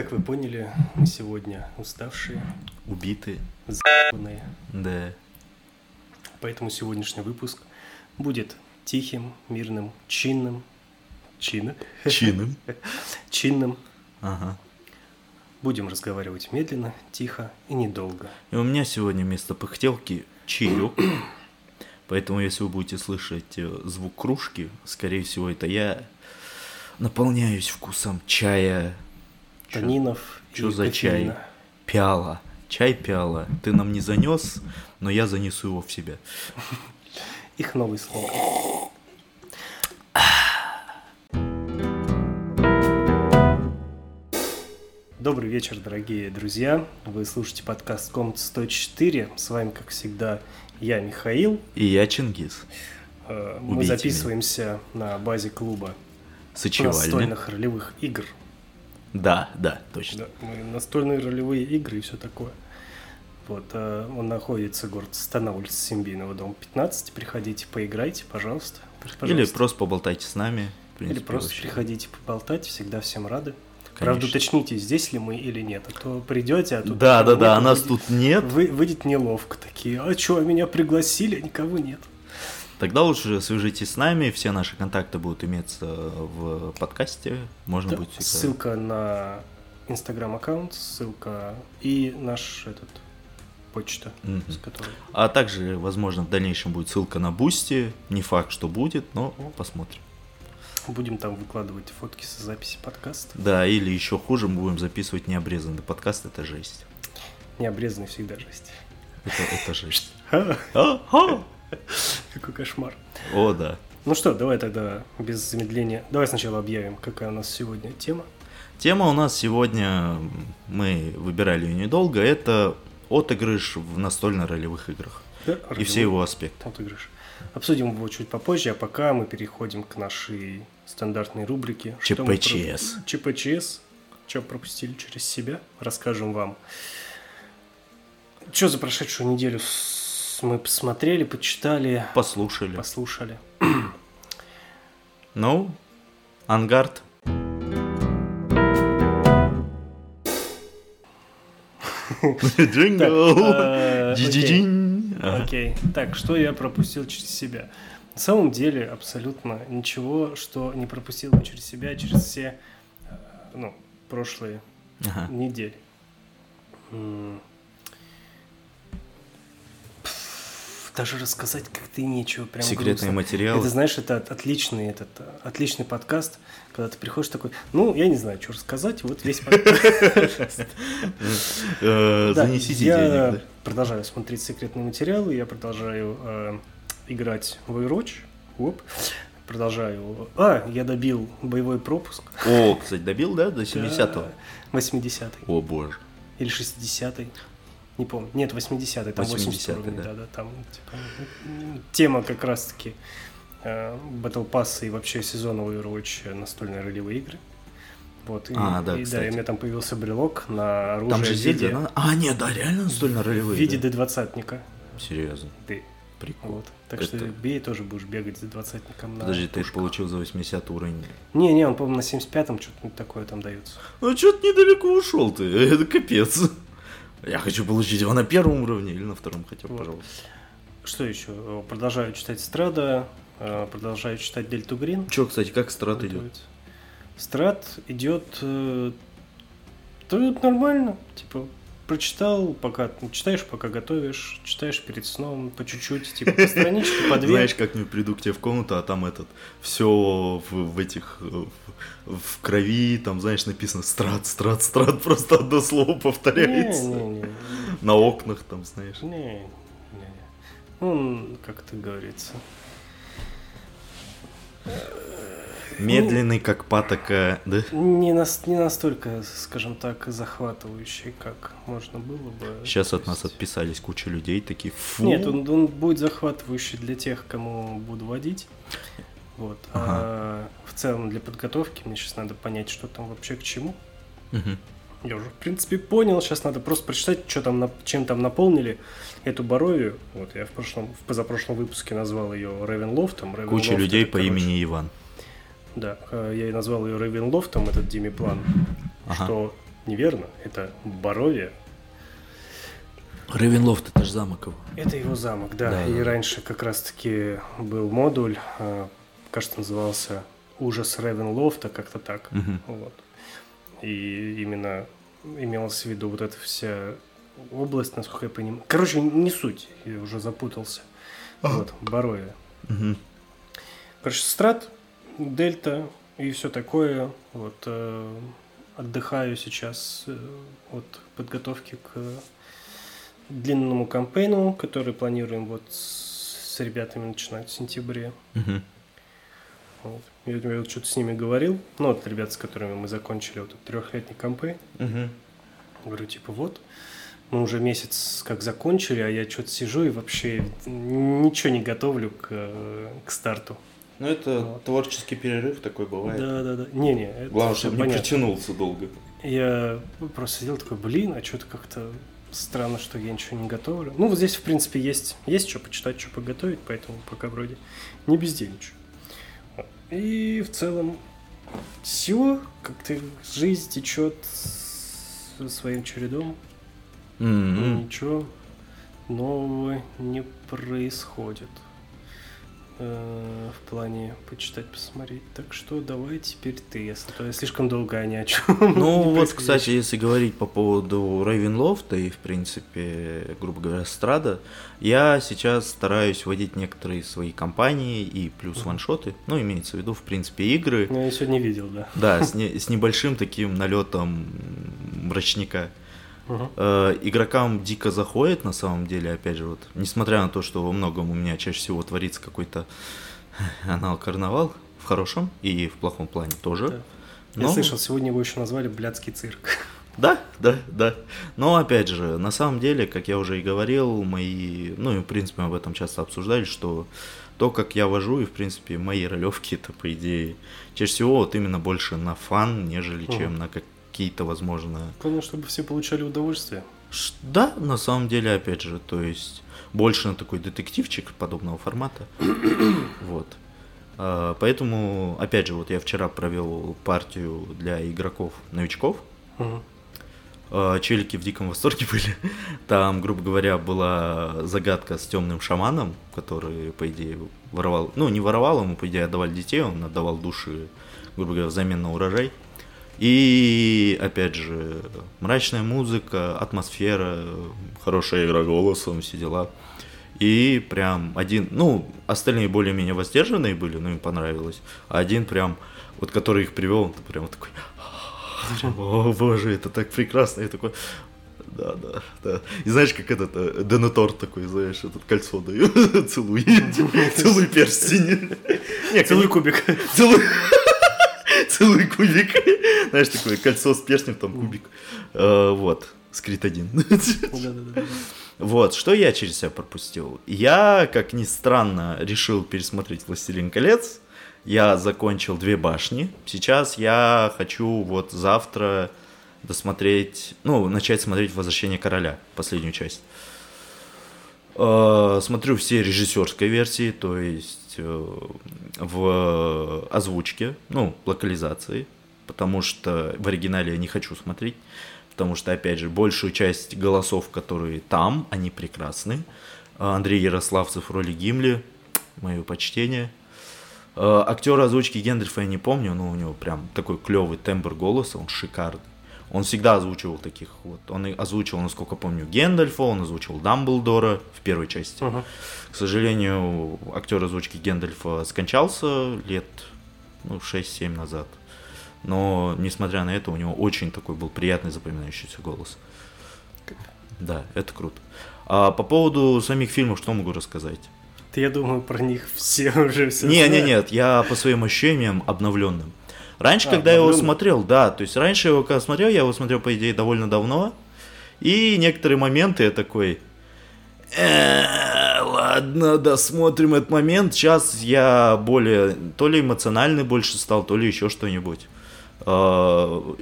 Как вы поняли, мы сегодня уставшие, Убиты. за***нные. Да. Поэтому сегодняшний выпуск будет тихим, мирным, чинным, чинно, Чином. чинным. Ага. Будем разговаривать медленно, тихо и недолго. И у меня сегодня вместо пыхтелки чаек. Поэтому, если вы будете слышать э, звук кружки, скорее всего, это я наполняюсь вкусом чая. Танинов и за чай? Пиала. Чай пиала. Ты нам не занес, но я занесу его в себя. Их новый слоган. Добрый вечер, дорогие друзья. Вы слушаете подкаст Комнат 104. С вами, как всегда, я, Михаил. И я Чингис. Э, Мы Убейте записываемся на базе клуба Сочевальня. настольных ролевых игр. Да, да, точно. Да, мы настольные ролевые игры и все такое. Вот, э, он находится, город Стана, улица Симбинова, дом 15. Приходите, поиграйте, пожалуйста. Или Пожалуйста. просто поболтайте с нами. В Или принципе, просто вообще. приходите поболтать, всегда всем рады. Конечно. Правда, уточните, здесь ли мы или нет. А то придете, а тут Да, да, да, а нас тут нет. вы- выйдет неловко такие. А что, меня пригласили, а никого нет. Тогда лучше свяжитесь с нами, все наши контакты будут иметься в подкасте, можно Да, будет Ссылка на инстаграм-аккаунт, ссылка и наш этот почта, Мгм. с которой... А также, возможно, в дальнейшем будет ссылка на Boosty, не факт, что будет, но посмотрим. Будем там выкладывать фотки с записи подкаста. Да, или еще хуже, мы будем записывать необрезанный подкаст, это жесть. Необрезанный всегда жесть. Это, это жесть. Какой кошмар. О, да. Ну что, давай тогда без замедления. Давай сначала объявим, какая у нас сегодня тема. Тема у нас сегодня, мы выбирали ее недолго, это отыгрыш в настольно-ролевых играх. Да, И все его аспекты. отыгрыш. Обсудим его чуть попозже, а пока мы переходим к нашей стандартной рубрике. ЧПЧС. про- ЧПЧС. Что пропустили через себя, расскажем вам. Что за прошедшую неделю с- мы посмотрели, почитали, Послушали. послушали. Ну, Ангард. Джингл. э. Окей. Так, что я пропустил через себя? На самом деле, абсолютно ничего, что не пропустил бы через себя, через все э, ну, прошлые недели. Даже рассказать как-то и нечего. Прям Секретные грустно. материалы. Это, знаешь, это от- отличный, этот, отличный подкаст, когда ты приходишь такой, ну, я не знаю, что рассказать, вот весь подкаст. Э, Занесите я денег, продолжаю смотреть секретные материалы, я продолжаю э, играть в Overwatch. Оп. Продолжаю. А, я добил боевой пропуск. О, кстати, добил, да, до 70-го? 80-й. О, боже. Или 60-й. Не помню. Нет, 80-й, там 80 80-й, уровней, да. да, да, там типа, тема как раз-таки э, Battle Pass и вообще сезона Overwatch настольные ролевые игры. Вот, и, А, да, и, кстати. и у меня там появился брелок на оружие Там же в Зельда, виде, да? А, нет, да, реально настольно в ролевые. виде да? D20-ника. Серьезно, Ты. прикол. Вот. Так Это- что бей тоже будешь бегать за двадцатником на Подожди, ты пушках. получил за 80 уровень. Не-не, он, по-моему, на 75-м что-то такое там дается. Ну, что ты недалеко ушел ты, это капец. Я хочу получить его на первом уровне или на втором хотя бы, Вот. пожалуйста. Что еще? Продолжаю читать Страда, э, продолжаю читать Дельту Грин. Че, кстати, как страт идет? Страт идет... э, Да нормально. Типа, прочитал, пока ну, читаешь, пока готовишь, читаешь перед сном, по чуть-чуть, типа, по страничке, по две. Знаешь, как-нибудь приду к тебе в комнату, а там этот, все в, в этих, в, в крови, там, знаешь, написано страт, страт, страт, просто одно слово повторяется. Не-не-не. На окнах там, знаешь. Не, не, не. Он, как это говорится, Медленный, как патока, да? не, нас, не настолько, скажем так, захватывающий, как можно было бы. Сейчас от нас отписались куча людей, такие, фу. Нет, он, он будет захватывающий для тех, кому буду водить. Вот. А в целом для подготовки мне сейчас надо понять, что там вообще к чему. Мгм. Я уже, в принципе, понял. Сейчас надо просто прочитать, что там, чем там наполнили эту Боровию. Вот я в прошлом, в позапрошлом выпуске назвал ее Ревенлофтом. Куча Ravenloft людей это, по короче, имени Иван. Да, э, я и назвал ее Ревенлофтом, этот Дими план. Ага. Что неверно, это Боровия. Ревенлофт это же замок его. Это его замок, да. Да, и да. раньше как раз-таки был модуль, э, кажется, назывался «Ужас Ревенлофта», как-то так. Мгм. Вот. И именно имелось в виду вот эта вся область, насколько я понимаю. Короче, не суть, я уже запутался. Вот, Боровия. Мгм. Короче, страт, дельта и все такое. Вот э, отдыхаю сейчас э, от подготовки к длинному кампейну, который планируем вот с, с ребятами начинать в сентябре. Мгм. Вот. Я, я вот что-то с ними говорил, ну, вот ребят, с которыми мы закончили вот этот трехлетний кампейн. Мгм. Говорю, типа, вот, мы уже месяц как закончили, а я что-то сижу и вообще ничего не готовлю к, э, к старту. Ну это Вот. творческий перерыв такой бывает. Да, да, да. Не-не, Главное, чтобы не понятно. притянулся долго. Я просто сидел такой, блин, а что-то как-то странно, что я ничего не готовлю. Ну, вот здесь, в принципе, есть, есть что почитать, что поготовить, поэтому пока вроде не бездельничаю. И в целом все, как-то жизнь течет со своим чередом. М-м. Ничего нового не происходит в плане почитать, посмотреть. Так что давай теперь ты, если то я слишком долго ни о чем. Ну вот, кстати, если говорить по поводу Рейвенлофта и, в принципе, грубо говоря, Страда, я сейчас стараюсь вводить некоторые свои компании и плюс ваншоты. Ну, имеется в виду, в принципе, игры. Ну, я сегодня видел, да. Да, с, не- с небольшим таким налетом мрачника. Э, игрокам дико заходит, на самом деле, опять же, вот, несмотря на то, что во многом у меня чаще всего творится какой-то анал-карнавал, в хорошем и в плохом плане тоже. Да. Я Но- слышал, сегодня его еще назвали блядский цирк. Да, да, да. Но опять же, на самом деле, как я уже и говорил, мои, ну и в принципе мы об этом часто обсуждали, что то, как я вожу, и в принципе мои ролевки, это по идее чаще всего вот именно больше на фан, нежели Мгм. чем на какие-то, возможно, Главное, чтобы все получали удовольствие. Ш- Да, на самом деле, опять же, то есть больше на такой детективчик подобного формата. Вот. А, Поэтому, опять же, вот я вчера провел партию для игроков-новичков. Мгм. А, Челики в диком восторге были. Там, грубо говоря, была загадка с темным шаманом, который, по идее, воровал. Ну, не воровал, ему, по идее, отдавали детей, он отдавал души, грубо говоря, взамен на урожай. И, опять же, мрачная музыка, атмосфера, хорошая игра голосом, все дела. И прям один, ну, остальные более-менее воздержанные были, ну, им понравилось. А один прям, вот который их привел, он прям такой, о боже, это так прекрасно. Я такой, да, да, да. И знаешь, как этот э, Денатор такой, знаешь, этот кольцо даю, целуй, целуй перстень. Не, Целый кубик. Целуй. Целый кубик. Знаешь, такое кольцо с перстнем, там кубик. Э, Вот, скрит один. Вот, что я через себя пропустил? Я, как ни странно, решил пересмотреть «Властелин колец». Я закончил «Две башни». Сейчас я хочу вот завтра досмотреть, ну, начать смотреть «Возвращение короля», последнюю часть. Э, Смотрю все режиссерской версии, то есть э, в озвучке, ну, локализации, потому что в оригинале я не хочу смотреть, потому что, опять же, большую часть голосов, которые там, они прекрасны. Э, Андрей Ярославцев в роли Гимли, мое почтение. Актера озвучки Гендальфа я не помню, но у него прям такой клевый тембр голоса, он шикарный. Он всегда озвучивал таких вот. Он озвучивал, насколько помню, Гендальфа, он озвучивал Дамблдора в первой части. Мгм. К сожалению, актер озвучки Гендальфа скончался лет ну, 6-7 назад. Но, несмотря на это, у него очень такой был приятный запоминающийся голос. Да, это круто. А по поводу самих фильмов, что могу рассказать? Да я думаю, про них все уже все Не, не, знают. нет, я по своим ощущениям обновленным. Раньше, А, когда я его смотрел, да, то есть раньше я его когда смотрел, я его смотрел, по идее, довольно давно. И некоторые моменты я такой, «Э, ладно, досмотрим этот момент. Сейчас я более, то ли эмоциональный больше стал, то ли еще что-нибудь. А,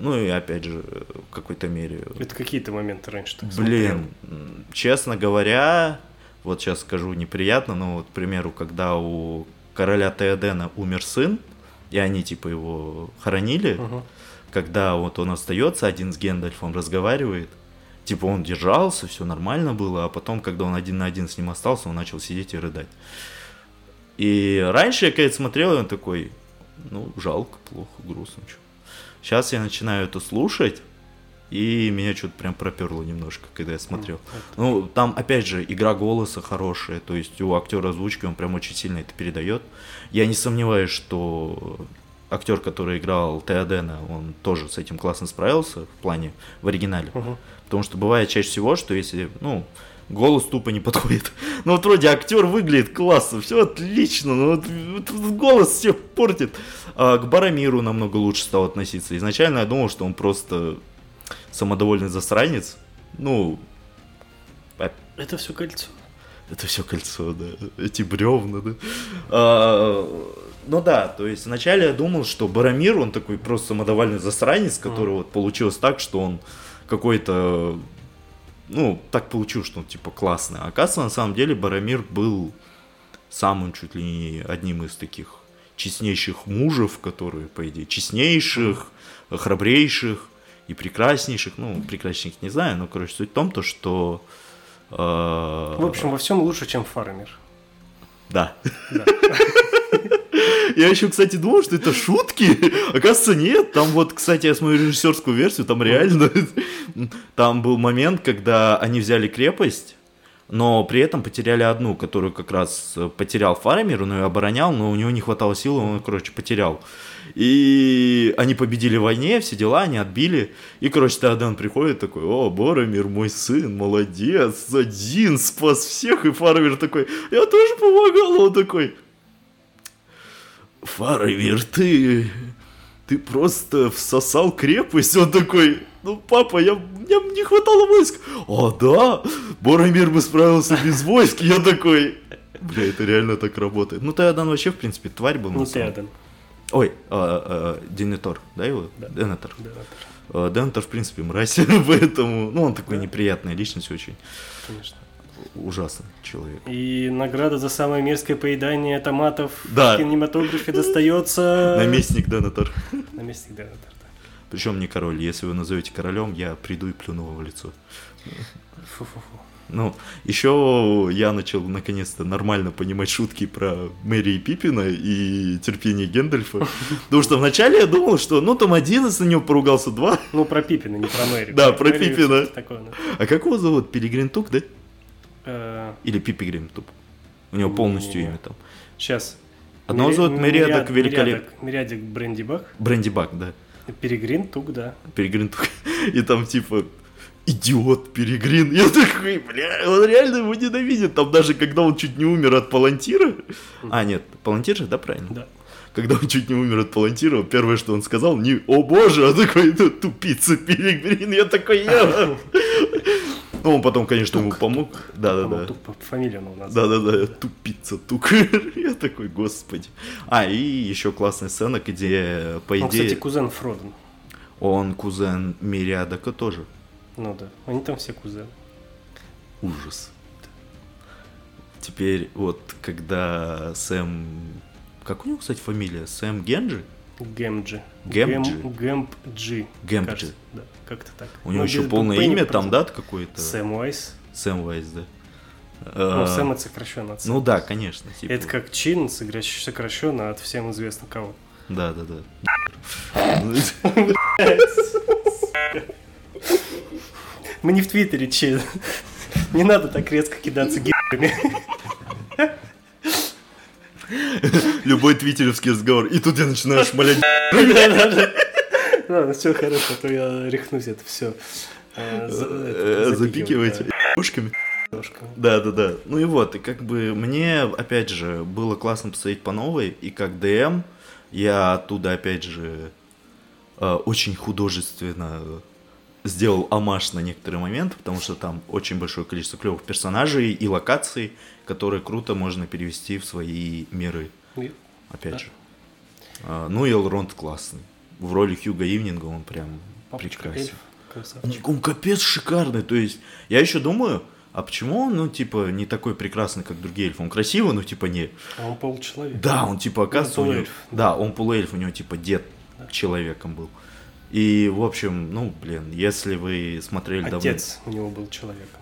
Ну и опять же, в какой-то мере Это какие-то моменты раньше так Блин, честно говоря, вот сейчас скажу неприятно, но вот, к примеру, когда у короля Теодена умер сын, и они типа его хоронили. Мгм. когда вот он остается один с Гендальфом, разговаривает, типа он держался, все нормально было, а потом, когда он один на один с ним остался, он начал сидеть и рыдать. И раньше я, когда смотрел, он такой, ну, жалко, плохо, грустно. Чё. Сейчас я начинаю это слушать, и меня что-то прям проперло немножко, когда я смотрел. Ну, там, опять же, игра голоса хорошая, то есть у актера озвучки он прям очень сильно это передает. Я не сомневаюсь, что актер, который играл Теодена, он тоже с этим классно справился в плане в оригинале. Угу. Потому что бывает чаще всего, что если, ну, голос тупо не подходит. Ну вот вроде актер выглядит классно, все отлично, но вот, вот, голос все портит. А к Барамиру намного лучше стал относиться. Изначально я думал, что он просто самодовольный засранец. Ну, Это все кольцо. Это все кольцо, да. Эти бревна, да. А, ну да, то есть вначале я думал, что Барамир, он такой просто самодовольный засранец, который вот получилось так, что он какой-то, ну, так получилось, что он типа классный. А оказывается, на самом деле Барамир был самым чуть ли не одним из таких честнейших мужев, которые, по идее, честнейших, храбрейших и прекраснейших. Ну, прекраснейших не знаю, но, короче, суть в том, то, что... э, В общем, во всем лучше, чем фармер. да. Да. Я еще, кстати, думал, что это шутки. Оказывается, нет. Там вот, кстати, я смотрю режиссерскую версию, там реально... Там был момент, когда они взяли крепость, но при этом потеряли одну, которую как раз потерял Фарамир, он ее оборонял, но у него не хватало силы, он, короче, потерял. И они победили в войне, все дела, они отбили. И, короче, Теоден приходит такой, о, Боромир, мой сын, молодец, один спас всех. И Фарамир такой, я тоже помогал. Он такой, Фарамир, ты... Ты просто всосал крепость. Он такой, ну, папа, я, мне не хватало войск. О, да, Боромир бы справился без войск. Я такой, бля, это реально так работает. Ну, Теодан вообще, в принципе, тварь был. на Не самом-. Ой, а, а, Денетор, да его? Да. Денетор. А, Денетор, в принципе, мразь, поэтому, ну, он такой Да. неприятная личность, очень конечно. ужасный человек. И награда за самое мерзкое поедание томатов Да. в кинематографе достается... Наместник Денетор. Наместник Денетор, да. Причем не король. Если вы назовете королем, я приду и плюну вам в лицо. Фу-фу-фу. Ну, еще я начал наконец-то нормально понимать шутки про Мэри и Пиппина и терпение Гендальфа. Потому что вначале я думал, что ну там один из на него поругался, два. Ну, про Пиппина, не про Мэри. Да, про Пиппина. ну. А как его зовут? Пилигрим Тук, да? Э, Или Пиппи Гримтуп? У него полностью Не-не-не. имя там. Сейчас. Одного зовут Мириадок Великолеп... Мириадок, Мириадик Бренди Бак. Бренди Бак, да. Перегрин Тук, да. Перегрин Тук. И там типа идиот Перегрин. Я такой, бля, он реально его ненавидит. Там даже когда он чуть не умер от палантира. А, нет, палантир же, да, правильно? Да. Когда он чуть не умер от палантира, первое, что он сказал, не «О боже!», а такой «Ну, «Тупица, Перегрин!» Я такой «Я!» Ну, он потом, конечно, ему помог. По-моему, Да-да-да. Тук по фамилии он у нас. Да-да-да, тупица, тук. Я такой, господи. А, и еще классная сцена, где, по Он, идее, кстати, кузен Фродо. он кузен Мериадока тоже. Ну да, они там все кузены. Ужас. Теперь вот, когда Сэм... Как у него, кстати, фамилия? Сэм Генджи? Гэмджи. Гэмджи? Гэм- Гэмпджи. Гэмпджи. кажется. Да, как-то так. У него Ну, еще полное имя там, да, какое-то? Сэм Уайс. Сэм Вайс, да. Ну, А, Сэм это сокращенно от Ну Сэм. да, конечно. типа, Это как Чин сокращенно от всем известно кого. Да, да, да. Мы не в Твиттере, Чин. Не надо так резко кидаться гибами. Любой твиттеровский разговор. И тут я начинаю шмалять. Ладно, все хорошо, а то я рехнусь это все. э, Запикивать ушками. Немножко. Да, да, да. Ну и вот, и как бы мне, опять же, было классно посмотреть по новой, и как ДМ я оттуда, опять же, э, очень художественно сделал амаш на некоторые моменты, потому что там очень большое количество клевых персонажей и локаций, которые круто можно перевести в свои миры, опять Да. же. А, Ну и Элронд классный. В роли Хьюга Ивнинга он прям Папочка прекрасен. эльф, красавчик. Он капец шикарный. То есть, я еще думаю, а почему он, ну, типа, не такой прекрасный, как другие эльфы? Он красивый, но, типа, не... А он получеловек. Да, он, типа, оказывается, у него... полуэльф. Да, он полуэльф, у него, типа, дед человеком был. И, в общем, ну, блин, если вы смотрели давно... Отец у него был человеком.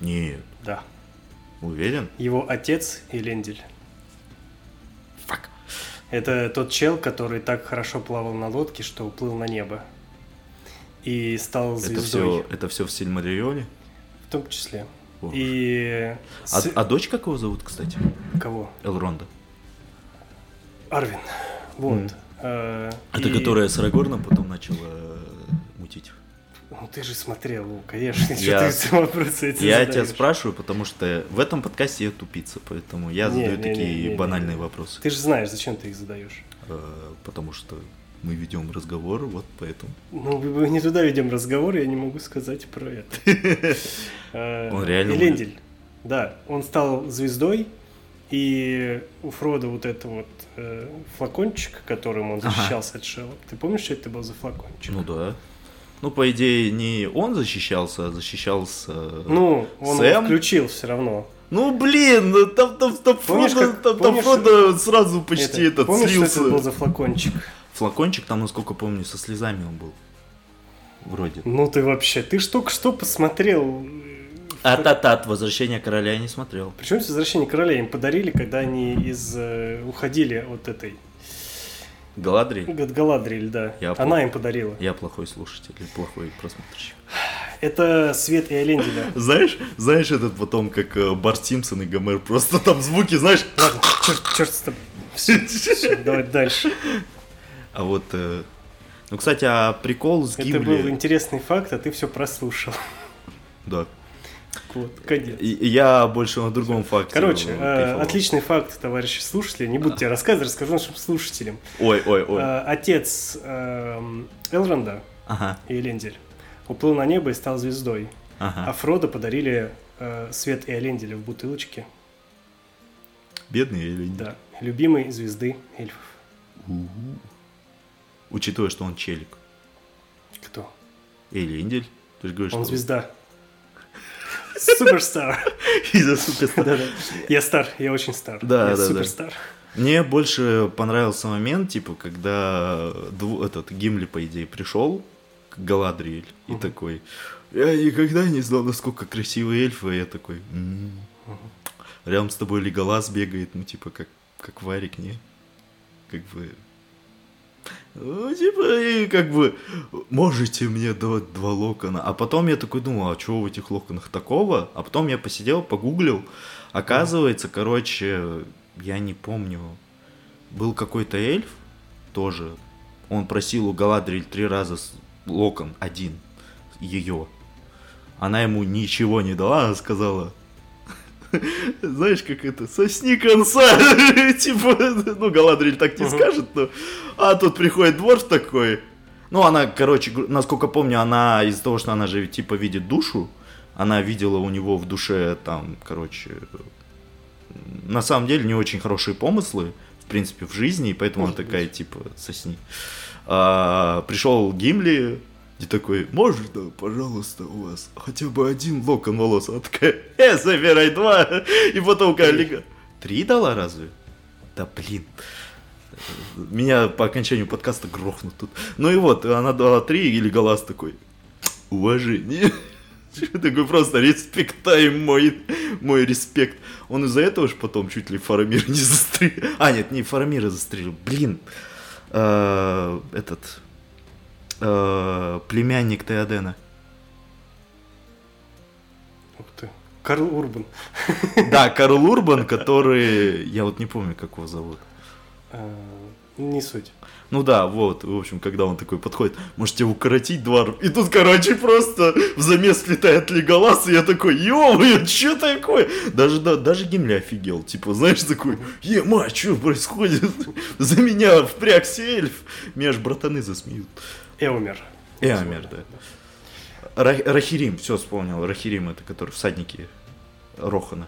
Нет, Да. уверен? Его отец Элендель. Фак. Это тот чел, который так хорошо плавал на лодке, что уплыл на небо. И стал Это звездой. все, это все в Сильмарионе? В том числе. О. И... А, с- а дочь как его зовут, кстати? Кого? Элронда. Арвин. Вот. Мгм. Э, Это и- которая с Арагорном потом начала э, мутить. Ну ты же смотрел, ну, конечно, Я- что ты вопросы эти Я тебя задаешь? спрашиваю, потому что в этом подкасте я тупица, поэтому я Не, задаю не, такие не, не, не, банальные не. вопросы. Ты же знаешь, зачем ты их задаешь. Э, Потому что мы ведем разговор, вот поэтому. Ну, мы не туда ведем разговор, я не могу сказать про это. Он реально Элендель. Да, он стал звездой, и у Фрода вот это вот э, флакончик, которым он Ага. защищался от Шелла. Ты помнишь, что это был за флакончик? Ну да. Ну, по идее, не он защищался, а защищался... Ну, он Сэм? включил все равно. Ну, блин, ну, там, там, там, Помнишь, Фродо, как- там, там помнишь, Фродо сразу почти Это, этот помнишь, что слился. это был за флакончик? Флакончик там, насколько помню, со слезами он был. Вроде. Ну ты вообще, ты ж только что посмотрел. А-та-тат, «Возвращение короля» я не смотрел. Причем возвращение короля им подарили, когда они из э, уходили от этой Галадриэль? от Галадриэль, да. Я Она понял. им подарила. Я плохой слушатель плохой просмотрщик. Это Свет и Эленделя. Знаешь, знаешь этот потом, как э, Барт Симпсон и Гомер, просто там звуки, знаешь, Ладно, черт, черт с тобой. Давай дальше. а вот... э, Ну, кстати, а прикол с Это был Гимли... интересный факт, а ты все прослушал. Да. Вот, конец. Я больше на другом факте. Короче, э, э, отличный факт, товарищи слушатели. Не буду тебе рассказывать, расскажу нашим слушателям. Ой, ой, ой. Э, Отец эм, Элронда Ага, и Элендель уплыл на небо и стал звездой. А. Фродо подарили э, свет и Эленделя в бутылочке. Бедный нет? Да, любимой звезды эльфов. Учитывая, что он челик. Кто? Или Индель. Ты же говоришь, Он что... звезда. Суперстар. Из-за суперстар. Да-да. Я стар, я очень стар. Да, я да, да. суперстар. Мне больше понравился момент, типа, когда дву- этот Гимли, по идее, пришел к Галадриэль и Мгм. такой, я никогда не знал, насколько красивые эльфы, и я такой, «М, Мгм. рядом с тобой Леголас бегает, ну, типа, как, как Варик, не? Как бы... Ну, типа, и как бы, можете мне дать два локона. А потом я такой думал, а что в этих локонах такого? А потом я посидел, погуглил. Оказывается, короче, я не помню, был какой-то эльф тоже. Он просил у Галадриэль три раза локон, один, ее. Она ему ничего не дала, она сказала, знаешь, как это, сосни конца, типа, ну, Галадриэль так не Мгм. скажет, но... А тут приходит дворф такой, ну, она, короче, насколько помню, она из-за того, что она же, типа, видит душу, она видела у него в душе, там, короче, на самом деле не очень хорошие помыслы, в принципе, в жизни, и поэтому Может она такая, типа, сосни. А, пришел Гимли, и такой, можно, пожалуйста, у вас хотя бы один локон волос? Она такая, э, забирай два. И потом коллега, три дала разве? Да блин. Меня по окончанию подкаста грохнут тут. Ну и вот, она дала три, или Галас такой, уважение. Такой просто респектаем мой, мой респект. Он из-за этого же потом чуть ли Фарамир не застрелил. А, нет, не Фарамира застрелил. Блин. Э, Этот э, племянник Теодена. Ух ты. Карл Урбан. Да, Карл Урбан, который... Я вот не помню, как его зовут. А, Не суть. Ну да, вот, в общем, когда он такой подходит, можете укоротить два... И тут, короче, просто в замес летает Леголас, и я такой, ё что такое? Даже, да, даже Гимли офигел, типа, знаешь, такой, ема, что происходит? За меня впрягся эльф. Меня аж братаны засмеют. Эумер. Эомер, да. Ра- Рахирим, все вспомнил, Рахирим, это который всадники Рохана.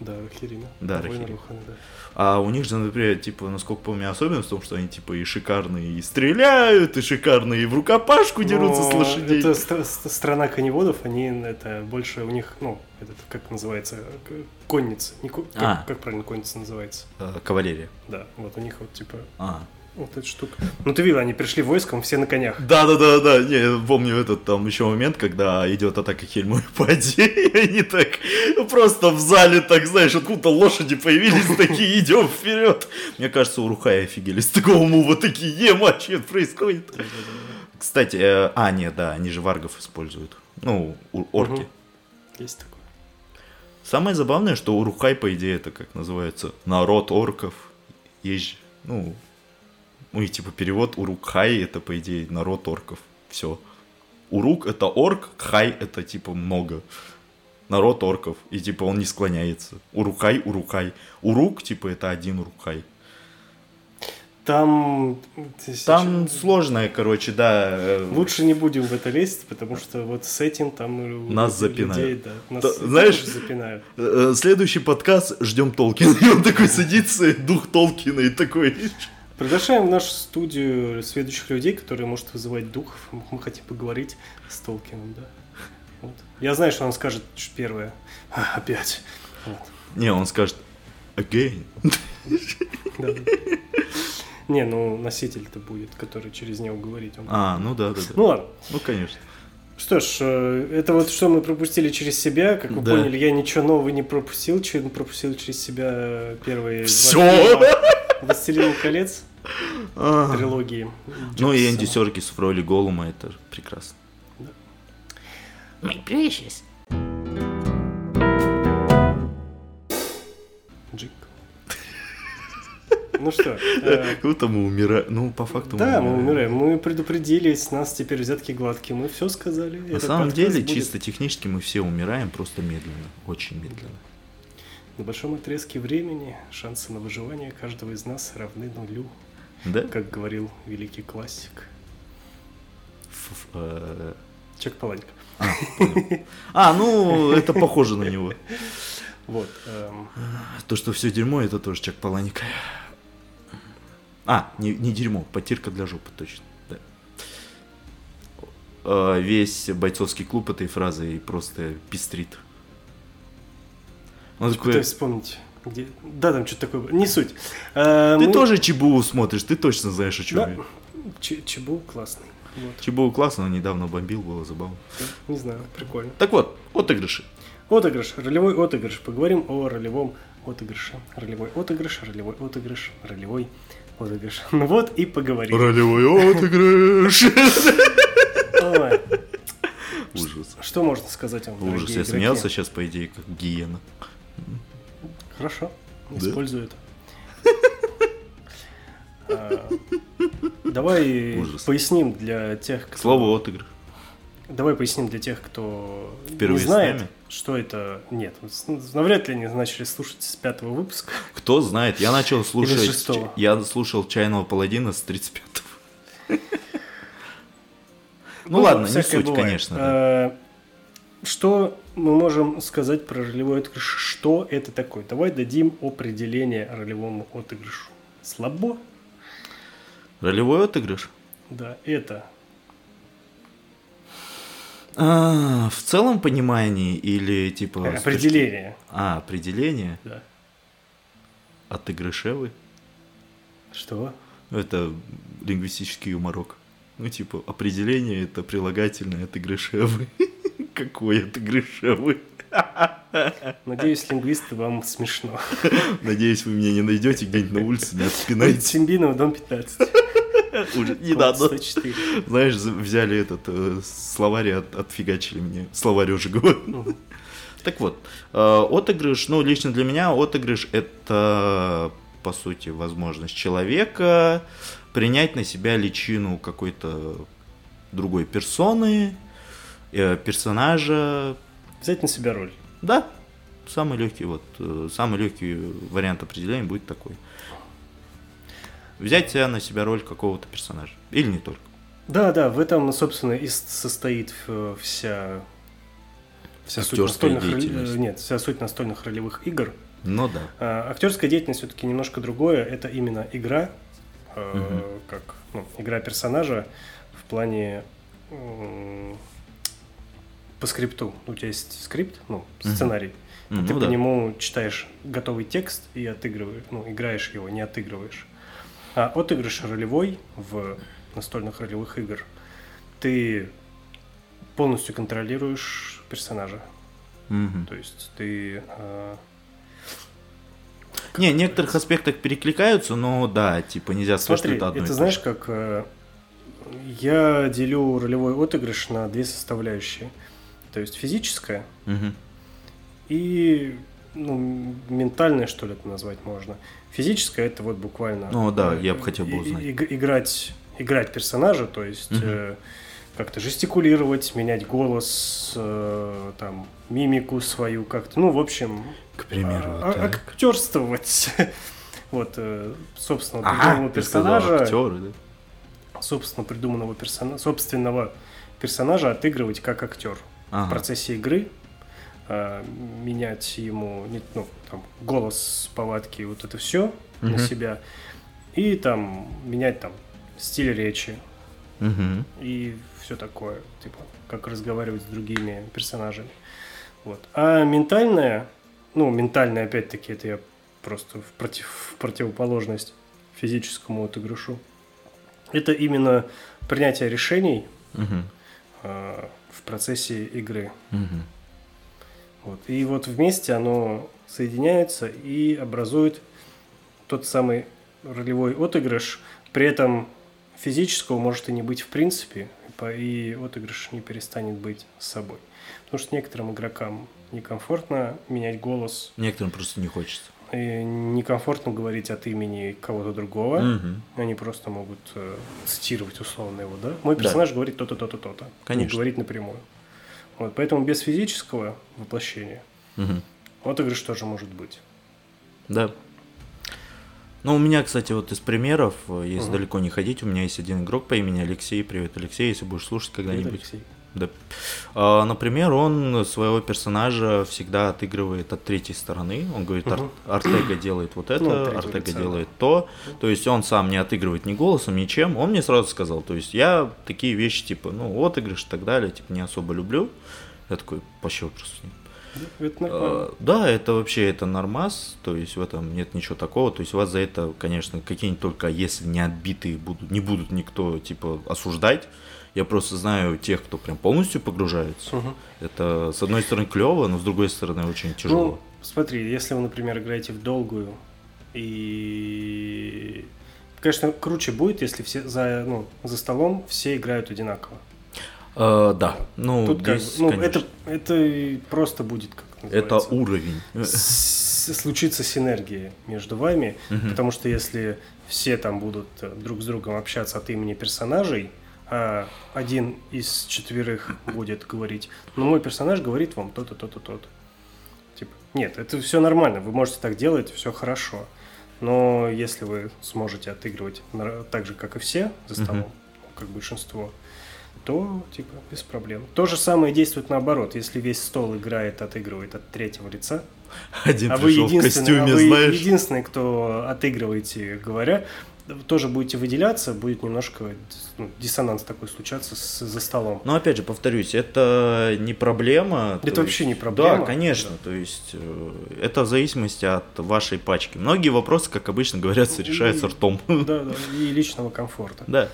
Да, Рахирина. Да, Рахирим. Рохана, да. А у них же, например, типа, насколько помню, особенность в том, что они, типа, и шикарные и стреляют, и шикарные и в рукопашку дерутся с Но лошадей. Это стра- ст- страна коневодов, они это больше у них, ну, этот, как называется, конница. Не ко- как, А. как правильно конница называется? А, кавалерия. Да, вот у них вот типа А, Вот эта штука. Ну ты видел, они пришли войском, все на конях. Да, да, да, да. Не, я помню этот там еще момент, когда идет атака Хельму и Пади, и они так просто в зале, так знаешь, откуда лошади появились, такие идем вперед. Мне кажется, у Рухая офигели с такого мува, такие, ема, что происходит? Кстати, э, а, нет, да, они же варгов используют. Ну, у- орки. Есть такое. Самое забавное, что Урухай, по идее, это как называется, народ орков. Есть ну, ну и типа перевод Урукхай это, по идее, народ орков. Все. Урук это орк, хай это типа много. Народ орков. И типа он не склоняется. Урукай, урукай. Урук, типа, это один урукай. Там... Там сейчас- сложное, короче, да. э, Лучше не будем в это лезть, потому что вот с этим там Нас людей, запинают. да, нас так знаешь- запинают. э, Следующий подкаст ждем Толкина. И он такой садится, дух Толкина, и такой. Приглашаем в нашу студию следующих людей, которые может вызывать духов. Мы хотим поговорить с Толкином, да. Вот. Я знаю, что он скажет первое. «А, Опять. Вот. Не, он скажет, again. Да, да. Не, ну носитель-то будет, который через него говорить. Он... А, ну да, да, да. Ну ладно. Ну, конечно. Что ж, э, это вот что мы пропустили через себя. Как вы Да. поняли, я ничего нового не пропустил. Чем пропустил через себя первые два Всё! фильма «Властелин колец» А. трилогии. Ну и. Энди Серкис в роли Голума, это прекрасно. My precious. Джик. Ну что, э, Как будто мы умираем. Ну, по факту да, мы умираем. Мы предупредили, с нас теперь взятки гладкие. Мы все сказали. На самом деле, будет чисто технически мы все умираем, просто медленно. Очень медленно. На большом отрезке времени шансы на выживание каждого из нас равны нулю, Да? как говорил великий классик Ф- э, Чек Паланько. А. А, ну, это похоже на него. Вот. эм, То, что все дерьмо, это тоже Чак Паланика. А, не, не дерьмо, потирка для жопы, точно. Да. Э, Весь бойцовский клуб этой фразой просто пестрит. Он такой, Пытаюсь вспомнить. Где... Да, там что-то такое. Не суть. Э, ты мы- тоже ЧБУ смотришь, ты точно знаешь, о чем Да. я. Ч- Чебу классный. Вот. ЧБУ классно, он недавно бомбил, было забавно. Не знаю, прикольно. Так вот, отыгрыши. Отыгрыш, ролевой отыгрыш. Поговорим о ролевом отыгрыше. Ролевой отыгрыш, ролевой отыгрыш, ролевой отыгрыш. Ну вот и поговорим. Ролевой отыгрыш. Ужас. Что можно сказать вам, Ужас, я смеялся сейчас, по идее, как гиена. Хорошо, Да? использую это. А, Давай Ужас. поясним для тех, кто... Слово отыгрыш. Давай поясним для тех, кто Впервые не знает, что это... Нет, навряд ли они начали слушать с пятого выпуска. Кто знает, я начал слушать, я слушал Чайного Паладина с 35-го. Ну ладно, не суть, бывает. конечно. да. Что мы можем сказать про ролевой отыгрыш? Что это такое? Давай дадим определение ролевому отыгрышу. Слабо? Ролевой отыгрыш? Да, это А, в целом понимании или типа... определение. А, определение? Да. Отыгрышевый? Что? Это лингвистический юморок. Ну, типа, определение это прилагательное отыгрышевый. Какой отыгрышевый? Надеюсь, лингвисты вам смешно. Надеюсь, вы меня не найдете где-нибудь на улице, не отспинаете. Симбинов, дом 15. Уже не надо. 104. Знаешь, взяли этот э, словарь от- отфигачили мне. Словарь Ожегова. Мгм. Так вот, э, отыгрыш, ну, лично для меня отыгрыш это, по сути, возможность человека принять на себя личину какой-то другой персоны, э, персонажа. Взять на себя роль. Да, самый легкий вот, э, самый легкий вариант определения будет такой. Взять на себя роль какого-то персонажа. Или не только. Да, да, в этом, собственно, и состоит э, вся, вся суть настольных э, Нет, вся суть настольных ролевых игр. Ну да. А, актерская деятельность все-таки немножко другое. Это именно игра, э, Мгм. как ну, игра персонажа в плане по скрипту. У тебя есть скрипт, ну, сценарий. М, ты ну по да. нему читаешь готовый текст и отыгрываешь, ну, играешь его, не отыгрываешь. А отыгрыш ролевой в настольных ролевых игр ты полностью контролируешь персонажа. Мгм. То есть ты э, Не, в некоторых аспектах перекликаются, но да, типа нельзя сказать, Смотри, что это одно это то знаешь, как э, я делю ролевой отыгрыш на две составляющие. То есть физическое Мгм. и ну, ментальное, что ли, это назвать можно. Физическое это вот буквально. Ну да, э, я бы хотел бы узнать. играть, играть персонажа, то есть Мгм. э, как-то жестикулировать, менять голос, э, там, мимику свою как-то. Ну, в общем, К примеру, а- так. актерствовать. Вот, э, собственно, Ага, придуманного персонажа актеры, да? собственно, придуманного персонажа, собственного персонажа отыгрывать как актер. В Ага. процессе игры э, менять ему ну, там, голос, повадки, вот это все на Мгм. себя. И там менять там стиль речи Мгм. и все такое. Типа, как разговаривать с другими персонажами. Вот. А ментальное, ну, ментальное, опять-таки, это я просто в, против, в противоположность физическому отыгрышу. Это именно принятие решений э, в процессе игры. Мгм. Вот. И вот вместе оно соединяется и образует тот самый ролевой отыгрыш. При этом физического может и не быть в принципе, и отыгрыш не перестанет быть собой. Потому что некоторым игрокам некомфортно менять голос, Некоторым просто не хочется. Некомфортно говорить от имени кого-то другого. Мгм. Они просто могут э, цитировать условно его, да? Мой Да. персонаж говорит то-то, то-то, то-то. Конечно. Не говорить напрямую. Вот, поэтому без физического воплощения Мгм. отыгрыш тоже может быть. Да. Ну, у меня, кстати, вот из примеров, э, если Мгм. далеко не ходить, у меня есть один игрок по имени Алексей. Привет, Алексей, если будешь слушать Привет, когда-нибудь. Алексей. Да. А, например, он своего персонажа всегда отыгрывает от третьей стороны. Он говорит, Ар- Мгм. Артега делает вот это, Ну, от третьего Артега лица, делает то. То есть он сам не отыгрывает ни голосом, ничем. Он мне сразу сказал, то есть я такие вещи, типа, ну, отыгрыш и так далее, типа, не особо люблю. Я такой, вопросов нет. Да, Это. А, Да, это вообще это нормас, то есть в этом нет ничего такого. То есть вас за это, конечно, какие-нибудь только если не отбитые будут, не будут никто типа осуждать. Я просто знаю тех, кто прям полностью погружается. Мгм. Это с одной стороны клево, но с другой стороны очень тяжело. Ну, смотри, если вы, например, играете в долгую, и, конечно, круче будет, если все за, ну, за столом все играют одинаково. А, да, ну, Тут как здесь, ну, конечно, это, это просто будет, как это уровень. с- случится синергия между вами, Мгм. потому что если все там будут э, друг с другом общаться от имени персонажей, а один из четверых будет говорить, ну мой персонаж говорит вам то-то, то-то, то-то. Типа, нет, это все нормально, вы можете так делать, все хорошо. Но если вы сможете отыгрывать так же, как и все за столом, как большинство, то типа без проблем. То же самое действует наоборот. Если весь стол играет, отыгрывает от третьего лица, Один а вы в единственный, костюме, а вы знаешь. единственный, кто отыгрываете, говоря, тоже будете выделяться, будет немножко ну, диссонанс такой случаться с- за столом. Но опять же, повторюсь, это не проблема. Это то вообще есть- не проблема. Да, конечно. То есть э, это в зависимости от вашей пачки. Многие вопросы, как обычно говорятся, решаются ртом. Да, да, и личного комфорта. Да.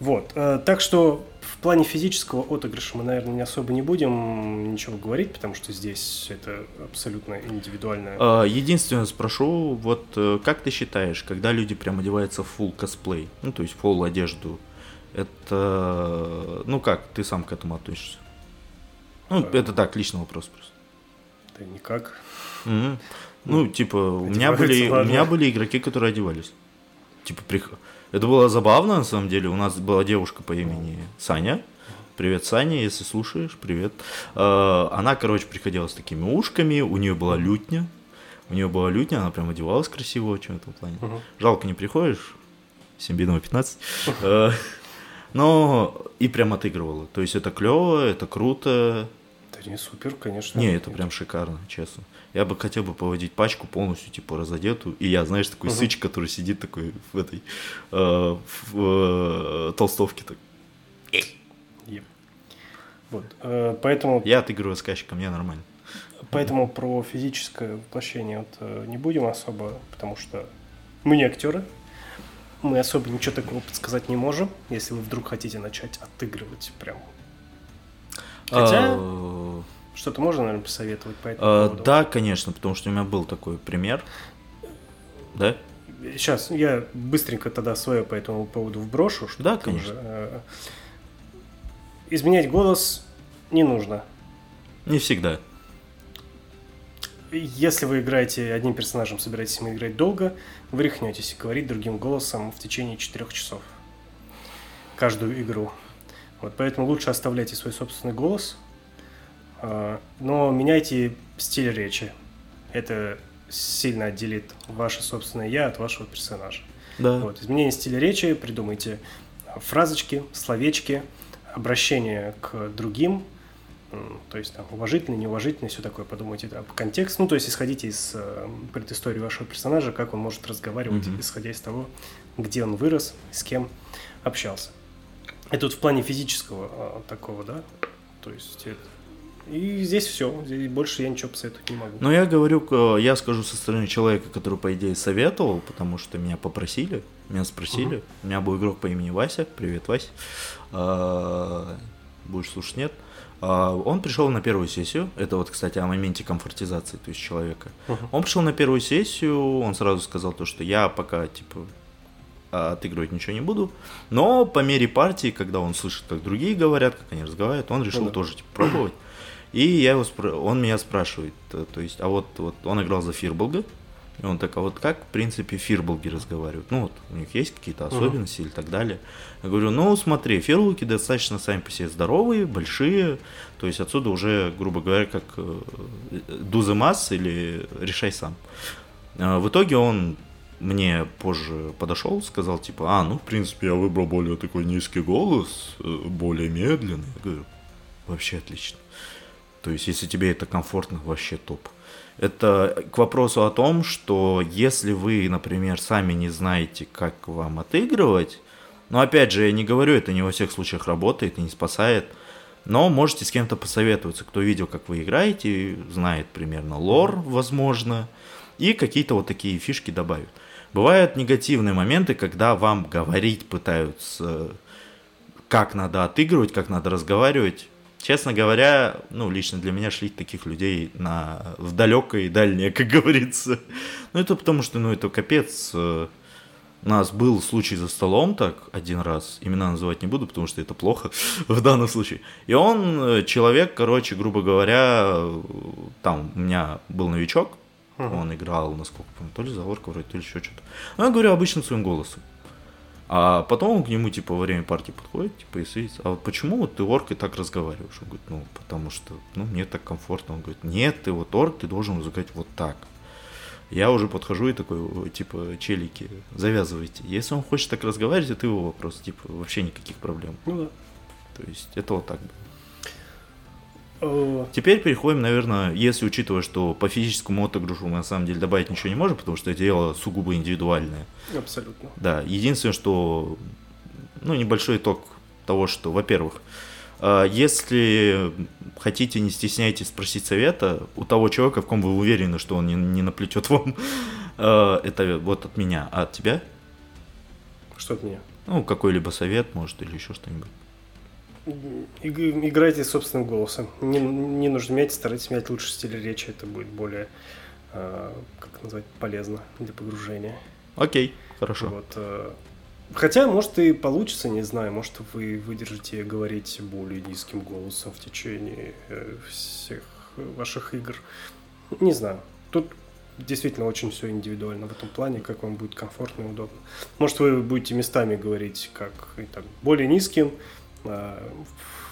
Вот. э, Так что плане физического отыгрыша мы, наверное, не особо не будем ничего говорить, потому что здесь это абсолютно индивидуально. А, Единственное спрошу, вот э, как ты считаешь, когда люди прям одеваются в full косплей, ну то есть full одежду, это, ну как, ты сам к этому относишься? Ну, Э. это так, личный вопрос просто. Да никак. Мгм. Ну, типа, у меня были, у меня были игроки, которые одевались. Типа, прих... это было забавно, на самом деле. У нас была девушка по имени Саня. Привет, Саня, если слушаешь, привет. Э, Она, короче, приходила с такими ушками, у нее была лютня. У нее была лютня, она прям одевалась красиво очень в этом плане. Мгм. Жалко, не приходишь. Симбинова 15. Э, Но и прям отыгрывала. То есть это клево, это круто. Да не супер, конечно. Не, это прям шикарно, честно. Я бы хотел бы поводить пачку полностью, типа, разодетую. И я, знаешь, такой Мгм. сыч, который сидит такой в этой э, в э, толстовке. Так. Еп. Вот. э, Поэтому Я отыгрываю сказчика, мне нормально. Поэтому про физическое воплощение вот, э, не будем особо, потому что мы не актеры. мы особо ничего такого подсказать не можем, если вы вдруг хотите начать отыгрывать прям. Хотя А, что-то можно, наверное, посоветовать по этому а, поводу. Да, конечно, потому что у меня был такой пример. Да? Сейчас я быстренько тогда свое по этому поводу вброшу. Что Да, конечно. э, Изменять голос не нужно. Не всегда. Если вы играете одним персонажем, собираетесь им играть долго, вы рехнетесь говорить другим голосом в течение 4 часов. Каждую игру. Вот поэтому лучше оставляйте свой собственный голос, но меняйте стиль речи. Это сильно отделит ваше собственное я от вашего персонажа. Да. Вот, изменение стиля речи, придумайте фразочки, словечки, обращение к другим, то есть там уважительно, неуважительно, все такое, подумайте об контекст, ну, то есть исходите из э, предыстории вашего персонажа, как он может разговаривать, Мгм. исходя из того, где он вырос, с кем общался. Это вот в плане физического э, такого, да, то есть это- и здесь все, больше я ничего посоветовать не могу. Но я говорю, я скажу со стороны человека, который, по идее, советовал, потому что меня попросили, меня спросили. У меня был игрок по имени Вася. Привет, Вась. А, Будешь слушать, нет? А, Он пришел на первую сессию. Это вот, кстати, о моменте комфортизации, то есть человека. Мгм. Он пришел на первую сессию, он сразу сказал то, что я пока, типа, отыгрывать ничего не буду. Но по мере партии, когда он слышит, как другие говорят, как они разговаривают, он решил Ну да. тоже, типа, пробовать. И я его спра- он меня спрашивает, э, то есть, а вот, вот он играл за Фирболга, и он так, а вот как, в принципе, Фирболги разговаривают? Ну, вот, у них есть какие-то особенности или так далее. Я говорю, ну, смотри, Фирболги достаточно сами по себе здоровые, большие, то есть отсюда уже, грубо говоря, как э, the mass или решай сам. А, В итоге он мне позже подошел, сказал, типа, а, ну, в принципе, я выбрал более такой низкий голос, э, более медленный. Я говорю, вообще отлично. То есть, если тебе это комфортно, вообще топ. Это к вопросу о том, что если вы, например, сами не знаете, как вам отыгрывать, но опять же, я не говорю, это не во всех случаях работает и не спасает, но можете с кем-то посоветоваться, кто видел, как вы играете, знает примерно лор, возможно, и какие-то вот такие фишки добавит. Бывают негативные моменты, когда вам говорить пытаются, как надо отыгрывать, как надо разговаривать. Честно говоря, ну, лично для меня шлить таких людей на, в далекое и дальнее, как говорится. Ну, это потому что, ну, это капец. э, У нас был случай за столом так один раз, имена называть не буду, потому что это плохо в данном случае. И он, э, человек, короче, грубо говоря, там у меня был новичок, он играл, насколько помню, то ли за орка вроде, то ли еще что-то. Ну, я говорю обычным своим голосом. А потом он к нему, типа, во время партии подходит, типа, и садится. А вот почему вот ты оркой так разговариваешь? Он говорит, ну, потому что, ну, мне так комфортно. Он говорит, нет, ты вот орк, ты должен разговаривать вот так. Я уже подхожу и такой, «Ой, типа, челики, завязывайте. Если он хочет так разговаривать, это его вопрос, типа, вообще никаких проблем. Ну да. То есть, это вот так. Э, Теперь переходим, наверное, если учитывая, что по физическому отыгрышу мы на самом деле добавить ничего не можем, потому что это дело сугубо индивидуальное. Абсолютно. Да, единственное, что, ну, небольшой итог того, что, во-первых, э, если хотите, не стесняйтесь спросить совета у того человека, в ком вы уверены, что он не, не наплетет вам, э, это вот от меня, а от тебя? Что от меня? Ну, какой-либо совет, может, или еще что-нибудь. Иг- Играйте собственным голосом. Не, не нужно менять, старайтесь менять лучше стиль речи. Это будет более, э, как назвать, полезно для погружения. Окей, хорошо. Вот, э, хотя, может, и получится, не знаю. Может, вы выдержите говорить более низким голосом в течение э, всех ваших игр. Не знаю. Тут действительно очень все индивидуально в этом плане, как вам будет комфортно и удобно. Может, вы будете местами говорить как и так, более низким, а,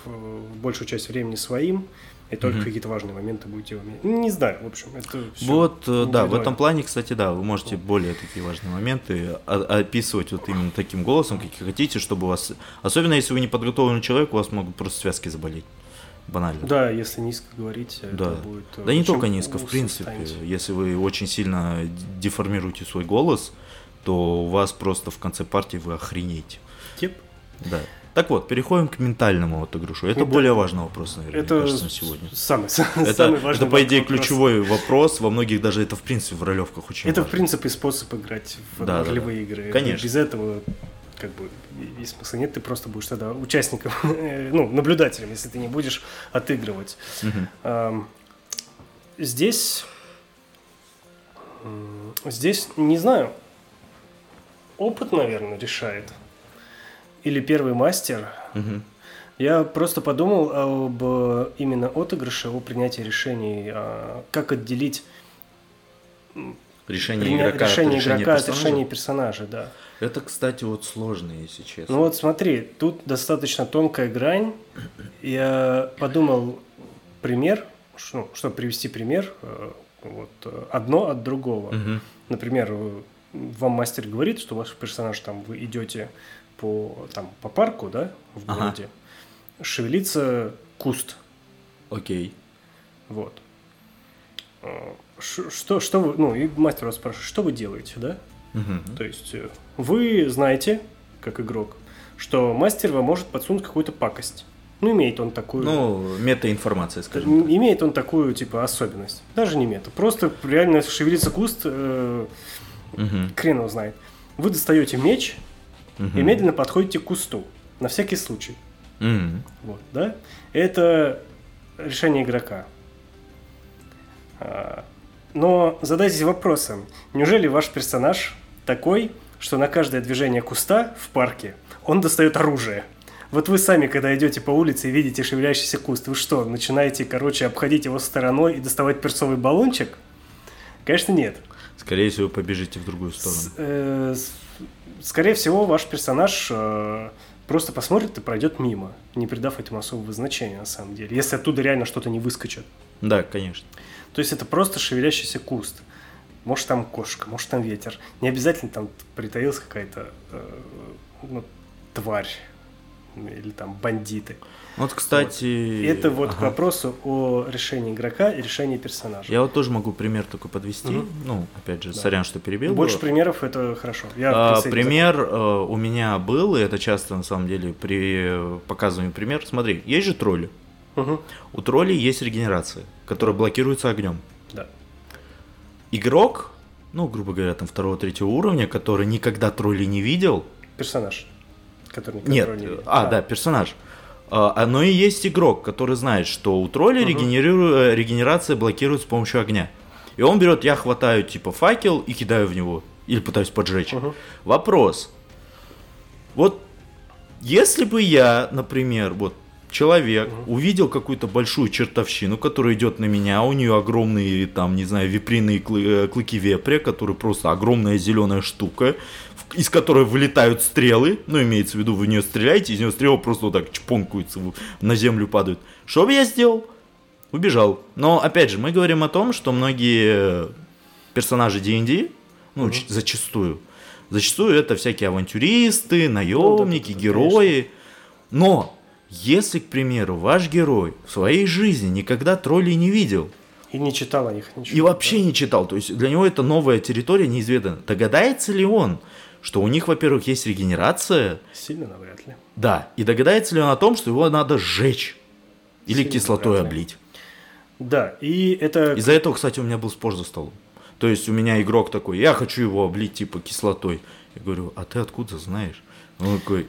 в- большую часть времени своим, и только Мгм. какие-то важные моменты будете уметь. Не знаю, в общем, это всё Вот, э, да, в этом плане, кстати, да, вы можете более такие важные моменты о- описывать вот именно таким голосом, как хотите, чтобы у вас, особенно если вы не подготовленный человек, у вас могут просто связки заболеть. Банально. Да, если низко говорить, Да. это будет... э, Да не только низко, в принципе. станете. Если вы очень сильно деформируете свой голос, то у вас просто в конце партии вы охренеете. Тип. Да. Так вот, переходим к ментальному отыгрышу. Это Менталь- более важный вопрос, наверное, Это мне кажется, на сегодня. самый, Это, самый важный это, по идее, вопрос. ключевой вопрос. Во многих даже это, в принципе, в ролевках очень Это, в важно. принципе, способ играть в Да, да, ролевые игры. Конечно. Без этого как бы и, смысла нет, ты просто будешь тогда участником, ну, наблюдателем, если ты не будешь отыгрывать. Ам, Здесь, здесь, не знаю, опыт, наверное, решает. Или первый мастер. Я просто подумал об э, именно отыгрыше, о принятии решений, а, как отделить Решение приня- игрока решение от игрока от персонажа? решения персонажа, да. Это, кстати, вот сложно, если честно. Ну вот смотри, тут достаточно тонкая грань. Я подумал пример, ну, чтобы привести пример, э, вот э, одно от другого. Мгм. Например, вам мастер говорит, что ваш персонаж там вы идете по там по парку, да, в Ага. городе, шевелится куст, Окей. вот. Э, ш- Что, что вы, ну, и мастер вас спрашивает, что вы делаете, да? Мгм. То есть э, вы знаете, как игрок, что мастер вам может подсунуть какую-то пакость. Ну, имеет он такую... Ну, метаинформация, скажем так. имеет он такую, типа, особенность. Даже не мета. Просто реально шевелится куст, э, Мгм. хрен его знает. Вы достаете меч Мгм. и медленно подходите к кусту. На всякий случай. Мгм. Вот, да? Это решение игрока. А, Но задайтесь вопросом, неужели ваш персонаж такой, что на каждое движение куста в парке он достает оружие? Вот вы сами, когда идете по улице и видите шевелящийся куст, вы что, начинаете, короче, обходить его стороной и доставать перцовый баллончик? Конечно, нет. Скорее всего, побежите в другую сторону. С- э, с- Скорее всего, ваш персонаж э, просто посмотрит и пройдет мимо, не придав этому особого значения, на самом деле, если оттуда реально что-то не выскочит. Да, конечно. То есть это просто шевелящийся куст. Может там кошка, может там ветер. Не обязательно там притаилась какая-то э, ну, тварь или там бандиты. Вот, кстати... Это вот к ага. вопросу о решении игрока и решении персонажа. Я вот тоже могу пример такой подвести. Мгм. Ну, опять же, Да. сорян, что перебил. Больше было. примеров это хорошо. Я, А, принципе, пример э, у меня был, и это часто на самом деле при показывании пример. Смотри, есть же тролли. Мгм. У троллей есть регенерация, которая блокируется огнем. Да. Игрок, ну, грубо говоря, там второго-третьего уровня, который никогда троллей не видел. Персонаж, который никогда Нет, не видел. а, да, персонаж. А, Оно и есть игрок, который знает, что у регенериру- э, регенерация блокируется с помощью огня. И он берет, я хватаю типа факел и кидаю в него. Или пытаюсь поджечь. Мгм. Вопрос. Вот если бы я, например, вот человек увидел какую-то большую чертовщину, которая идет на меня, у нее огромные там, не знаю, виприные клы- э, клыки вепря, которые просто огромная зеленая штука, из которой вылетают стрелы, ну, имеется в виду, вы в нее стреляете, из нее стрелы просто вот так чпонкаются, в- на землю падают. Что бы я сделал? Убежал. Но, опять же, мы говорим о том, что многие персонажи D&D, ну, ч- зачастую, зачастую это всякие авантюристы, наемники, да, да, герои. Но, если, к примеру, ваш герой в своей жизни никогда троллей не видел, И не читал о них ничего. и вообще не читал. То есть для него это новая территория, неизведанная. Догадается ли он, что у них, во-первых, есть регенерация? Сильно навряд ли. да, и догадается ли он о том, что его надо сжечь или Сильно кислотой вряд ли. облить. Да, и это... Из-за этого, кстати, у меня был спор за столом. То есть у меня игрок такой, я хочу его облить типа кислотой. Я говорю, а ты откуда знаешь? Он такой,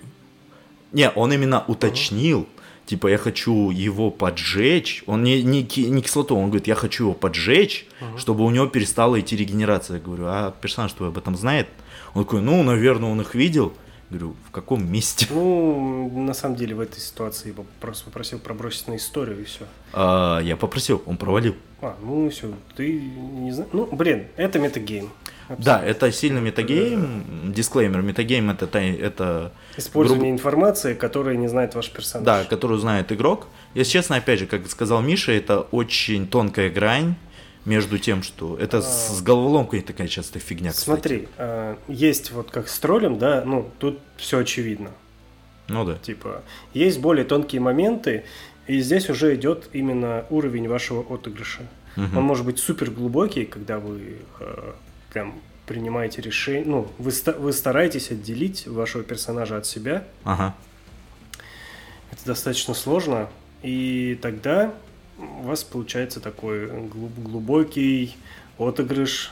не, он именно уточнил, типа я хочу его поджечь. Он не, не, не кислотой, он говорит, я хочу его поджечь, чтобы у него перестала идти регенерация. Я говорю, а персонаж твой об этом знает? Он такой, ну, наверное, он их видел. Говорю, в каком месте? Ну, на самом деле в этой ситуации я просто попросил пробросить на историю и все. А, я попросил, он провалил. А, ну все, ты не знаешь. Ну, блин, это metagame. Да, это сильно metagame. Дисклеймер, metagame это, это Использование грубо- информации, которую не знает ваш персонаж. Да, которую знает игрок. Если честно, опять же, как сказал Миша, это очень тонкая грань между тем, что это с, с головоломкой такая часто фигня. Смотри, а, есть вот как с троллем, да, ну, тут все очевидно. Ну да. Типа, есть более тонкие моменты, и здесь уже идет именно уровень вашего отыгрыша. Мгм. Он может быть супер глубокий, когда вы э, прям принимаете решение, ну, вы, вы стараетесь отделить вашего персонажа от себя, Ага. достаточно сложно, и тогда у вас получается такой глуб- глубокий отыгрыш,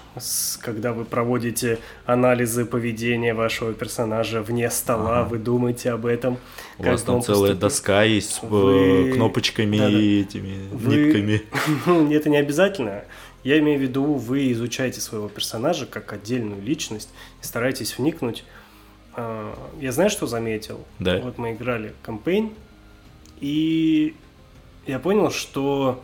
когда вы проводите анализы поведения вашего персонажа вне стола, Ага. вы думаете об этом. У вас там целая поступил. доска есть с э, Вы- кнопочками Да-да. и этими Вы- нитками. Это не обязательно. Я имею в виду, вы изучаете своего персонажа как отдельную личность и стараетесь вникнуть. А, Я знаю, что заметил. Да. Вот мы играли кампейн, и я понял, что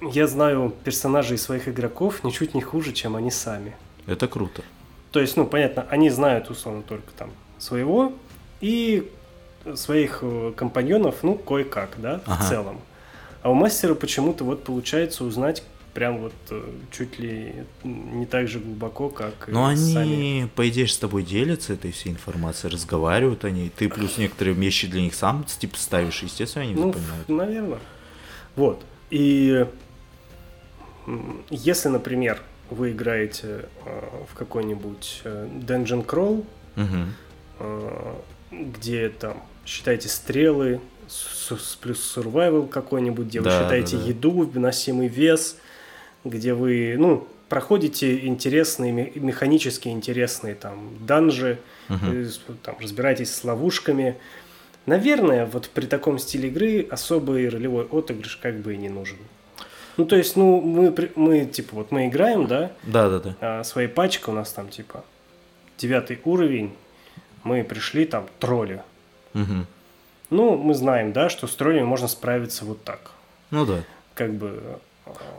я знаю персонажей своих игроков ничуть не хуже, чем они сами. Это круто. То есть, ну, понятно, они знают, условно, только там своего и своих э, компаньонов, ну, кое-как, да, в Ага. целом. А у мастера почему-то вот получается узнать прям вот э, чуть ли не так же глубоко, как и Но они, сами. по идее, с тобой делятся этой всей информацией, разговаривают они. Ты плюс некоторые вещи для них сам типа ставишь, естественно, они Ну, запоминают. наверное. Вот. И если, например, вы играете э, в какой-нибудь э, Dungeon Crawl, э, где там считаете стрелы, с- плюс survival какой-нибудь, где вы Да, считаете да, да. еду, выносимый вес, где вы, ну, проходите интересные, ме- механически интересные там данжи, с- там, разбираетесь с ловушками. Наверное, вот при таком стиле игры особый ролевой отыгрыш как бы и не нужен. Ну, то есть, ну, мы, мы типа, вот мы играем, да, Да-да-да. а своей пачкой у нас там типа девятый уровень, мы пришли там тролли. Мгм. Ну, мы знаем, да, что с троллями можно справиться вот так. Ну да. Как бы...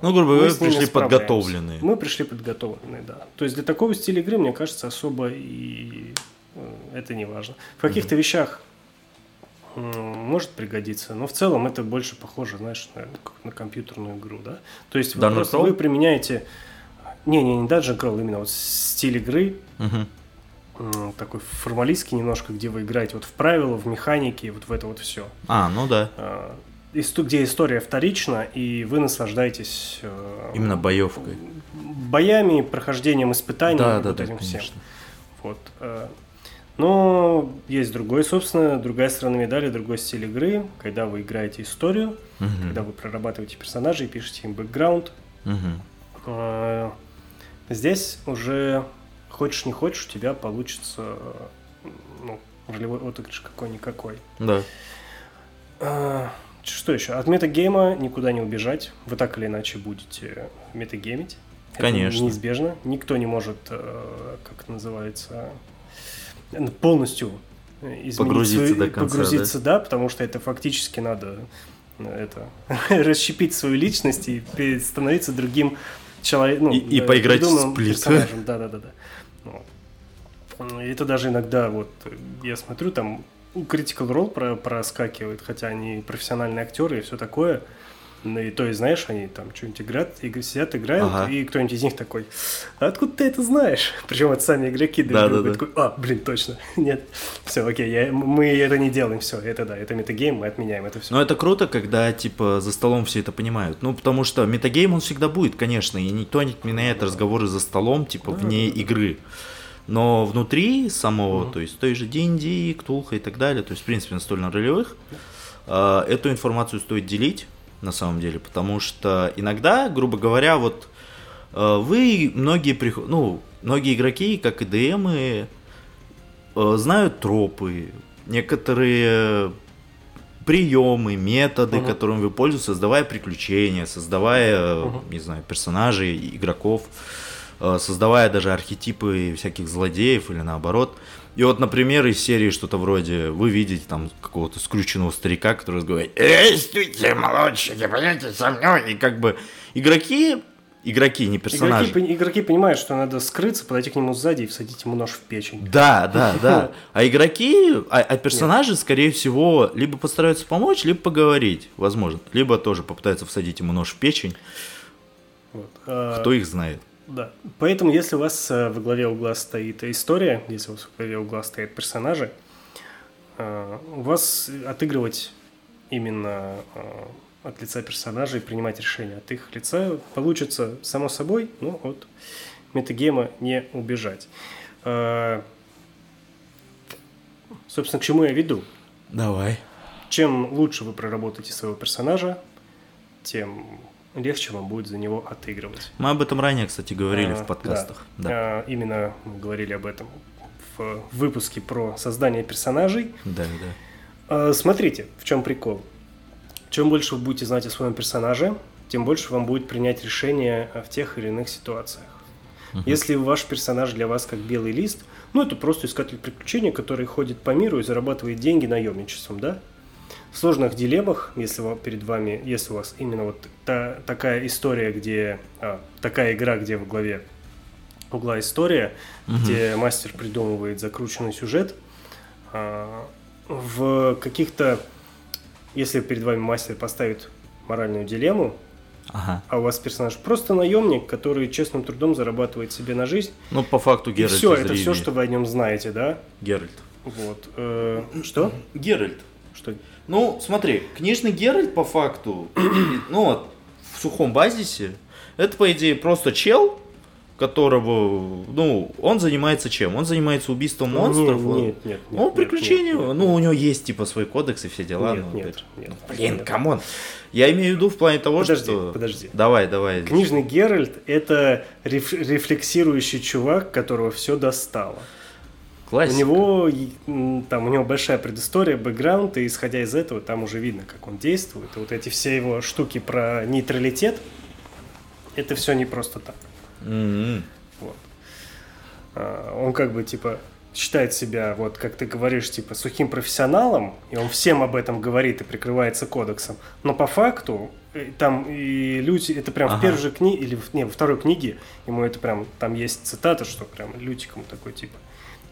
Ну, грубо мы говоря, ними пришли подготовленные. Мы пришли подготовленные, да. То есть для такого стиля игры, мне кажется, особо и э, это не важно. В каких-то вещах м, может пригодиться, но в целом это больше похоже, знаешь, как на компьютерную игру, да? То есть вы, просто- вы применяете... Не-не, не Dungeon Crawl, именно вот стиль игры, м, такой формалистский немножко, где вы играете вот в правила, в механике, вот в это вот все. А, ну да. Где история вторична, и вы наслаждаетесь э, Именно боевкой. боями, прохождением испытаний, Да, вот да, да, этим всем. конечно. Вот. э, Но есть другой, собственно, другая сторона медали, другой стиль игры, когда вы играете историю, Мгм. когда вы прорабатываете персонажей, пишете им бэкграунд. Э, Здесь уже хочешь не хочешь, у тебя получится ну, ролевой отыгрыш какой-никакой. Да. Что еще? От метагейма никуда не убежать. Вы так или иначе будете метагеймить. Это Конечно. неизбежно. Никто не может, э, как это называется, полностью э, изменить Погрузиться свою- до конца, погрузиться, да? потому что это фактически надо э, это расщепить свою личность и становиться другим человеком. И- и поиграть в сплит. Да, да, да, да. Вот. И Это даже иногда, вот, я смотрю, там Critical Role про, проскакивает, хотя они профессиональные актеры и все такое. Ну и то есть, знаешь, они там что-нибудь играют, иг- сидят, играют, Ага. и кто-нибудь из них такой, «А откуда ты это знаешь? Причем это сами игроки Да, да, И да. такой, а, блин, точно, нет, все, окей, я- мы это не делаем, все, это да, это метагейм, мы отменяем это все. Но это круто, когда, типа, за столом все это понимают. Ну, потому что метагейм, он всегда будет, конечно, и никто не отменяет разговоры за столом, типа, вне игры. Но внутри самого, то есть той же D&D, Ктулха и так далее, то есть, в принципе, настольно-ролевых, э, эту информацию стоит делить, на самом деле, потому что иногда, грубо говоря, вот э, вы, многие, приход- ну, многие игроки, как и ДМы, э, знают тропы, некоторые приемы, методы, Мгм. которыми вы пользуетесь, создавая приключения, создавая, Мгм. не знаю, персонажей, игроков, создавая даже архетипы всяких злодеев или наоборот. И вот, например, из серии что-то вроде вы видите там какого-то скрюченного старика, который говорит «Эй, стойте, молодчики, пойдете со мной!» И как бы игроки, игроки, не персонажи. Игроки, игроки понимают, что надо скрыться, подойти к нему сзади и всадить ему нож в печень. Да, да, да. А игроки, а, а персонажи, скорее всего, либо постараются помочь, либо поговорить, возможно. Либо тоже попытаются всадить ему нож в печень. Вот. А, Кто их знает. Да. Поэтому, если у вас э, во главе угла стоит история, если у вас во главе угла стоят персонажи, э, у вас отыгрывать именно э, от лица персонажей, принимать решения от их лица получится само собой, но от метагейма не убежать. Собственно, к чему я веду? Давай. чем лучше вы проработаете своего персонажа, тем легче вам будет за него отыгрывать. Мы об этом ранее, кстати, говорили А, в подкастах. Да. Да. А, именно мы говорили об этом в выпуске про создание персонажей. Да, да. А, Смотрите, в чем прикол. Чем больше вы будете знать о своем персонаже, тем больше вам будет принять решение в тех или иных ситуациях. Если ваш персонаж для вас как белый лист, ну это просто искатель приключений, который ходит по миру и зарабатывает деньги наемничеством, да? В сложных дилеммах, если вам, перед вами, если у вас именно вот та- такая история, где а, такая игра, где в главе угла история, где мастер придумывает закрученный сюжет, а, в каких-то, если перед вами мастер поставит моральную дилемму, Ага. а у вас персонаж просто наемник, который честным трудом зарабатывает себе на жизнь, Ну, по факту и Геральт все, это все, что вы о нем знаете, да? Геральт. Вот. э, что? Геральт. Что? Ну, смотри, книжный Геральт по факту, ну вот, в сухом базисе, это, по идее, просто чел, которого, ну, он занимается чем? Он занимается убийством монстров. Нет, он- нет, нет. Ну, нет, приключения, нет, нет, ну, у него есть, типа, свой кодекс и все дела. Нет, но, нет, опять же, нет, ну, блин, нет. come on. Я имею в виду в плане того, Подожди, что... подожди. Давай, давай. Книжный Геральт – это реф- рефлексирующий чувак, которого все достало. Классика. У него там у него большая предыстория, бэкграунд, и исходя из этого там уже видно, как он действует. И вот эти все его штуки про нейтралитет, это все не просто так. М-м. Вот. А, Он как бы типа считает себя, вот как ты говоришь, типа сухим профессионалом, и он всем об этом говорит и прикрывается кодексом. Но по факту э, там и люди, это прям Ага. в первой же книге, или в, не, во второй книге, ему это прям, там есть цитата, что прям Лютиком такой типа.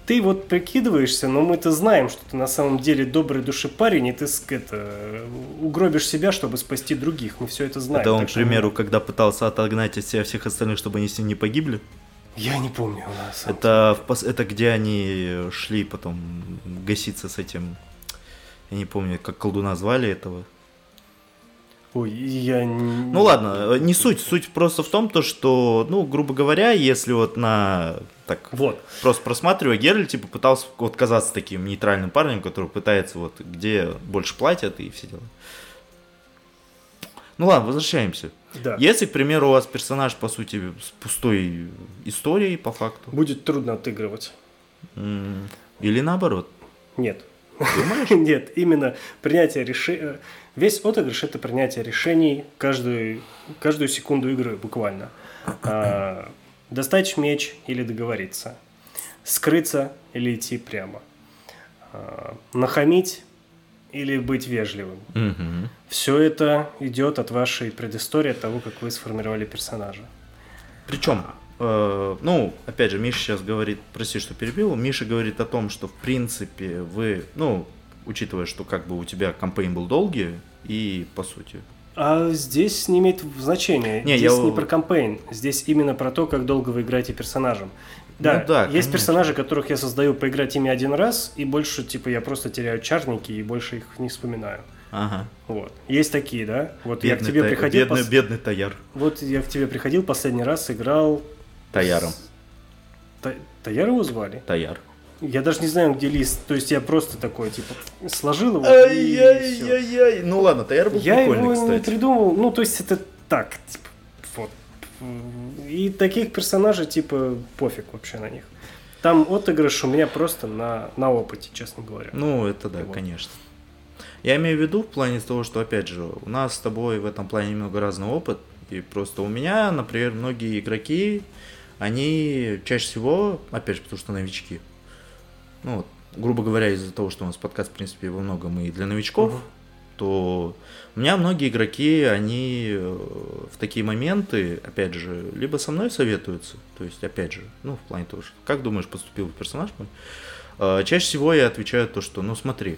Ты вот прикидываешься, но мы-то знаем, что ты на самом деле добрый души парень, и ты это, угробишь себя, чтобы спасти других. Мы все это знаем. Это он, к примеру, когда пытался отогнать от себя всех остальных, чтобы они с ним не погибли. Я не помню у нас. Это, в это где они шли потом гаситься с этим. Я не помню, как колдуна звали этого. Ой, я не... Ну ладно, не суть. Суть просто в том, то, что, ну, грубо говоря, если вот на так Вот. просто просматривая, Геральт типа пытался вот казаться таким нейтральным парнем, который пытается вот где больше платят и все дела. Ну ладно, возвращаемся. Да. Если, к примеру, у вас персонаж, по сути, с пустой историей, по факту, Будет трудно отыгрывать. или наоборот, Нет. Думаешь? Нет, именно принятие решений... Весь отыгрыш – это принятие решений каждую, каждую секунду игры, буквально. А, достать меч или договориться. Скрыться или идти прямо. А, нахамить или быть вежливым. Мгм. Все это идет от вашей предыстории, от того, как вы сформировали персонажа. Причем, э, ну, опять же, Миша сейчас говорит, прости, что перебил, Миша говорит о том, что, в принципе, вы, ну, учитывая, что как бы у тебя кампейн был долгий, и, по сути, А здесь не имеет значения. Не, здесь я- не про кампейн. Здесь именно про то, как долго вы играете персонажем. Да, Ну да, есть конечно. персонажи, которых я создаю поиграть ими один раз, и больше, типа, я просто теряю чарники и больше их не вспоминаю. ага. Вот. Есть такие, да? Вот я к Бедный тебе та- приходил. бедный, пос- бедный Таяр. Вот я к тебе приходил последний раз, играл. Таяром. Та- Таяр его звали? Таяр. Я даже не знаю, где лист. То есть я просто такой, типа, сложил его. Ай-яй-яй-яй. Ну ладно, Таяр был Я прикольный, его не кстати. придумал, ну, то есть это так, типа, вот. И таких персонажей, типа, пофиг вообще на них. Там отыгрыш у меня просто на, на опыте, честно говоря. Ну, это да, Вот. конечно. Я имею в виду в плане того, что, опять же, у нас с тобой в этом плане немного разный опыт. И просто у меня, например, многие игроки, они чаще всего, опять же, потому что новички. Ну, вот, грубо говоря, из-за того, что у нас подкаст, в принципе, во многом и для новичков, Мгм. то у меня многие игроки, они э, в такие моменты, опять же, либо со мной советуются, то есть, опять же, ну, в плане того, что как думаешь, поступил персонаж мой, Э, чаще всего я отвечаю то, что, ну, смотри,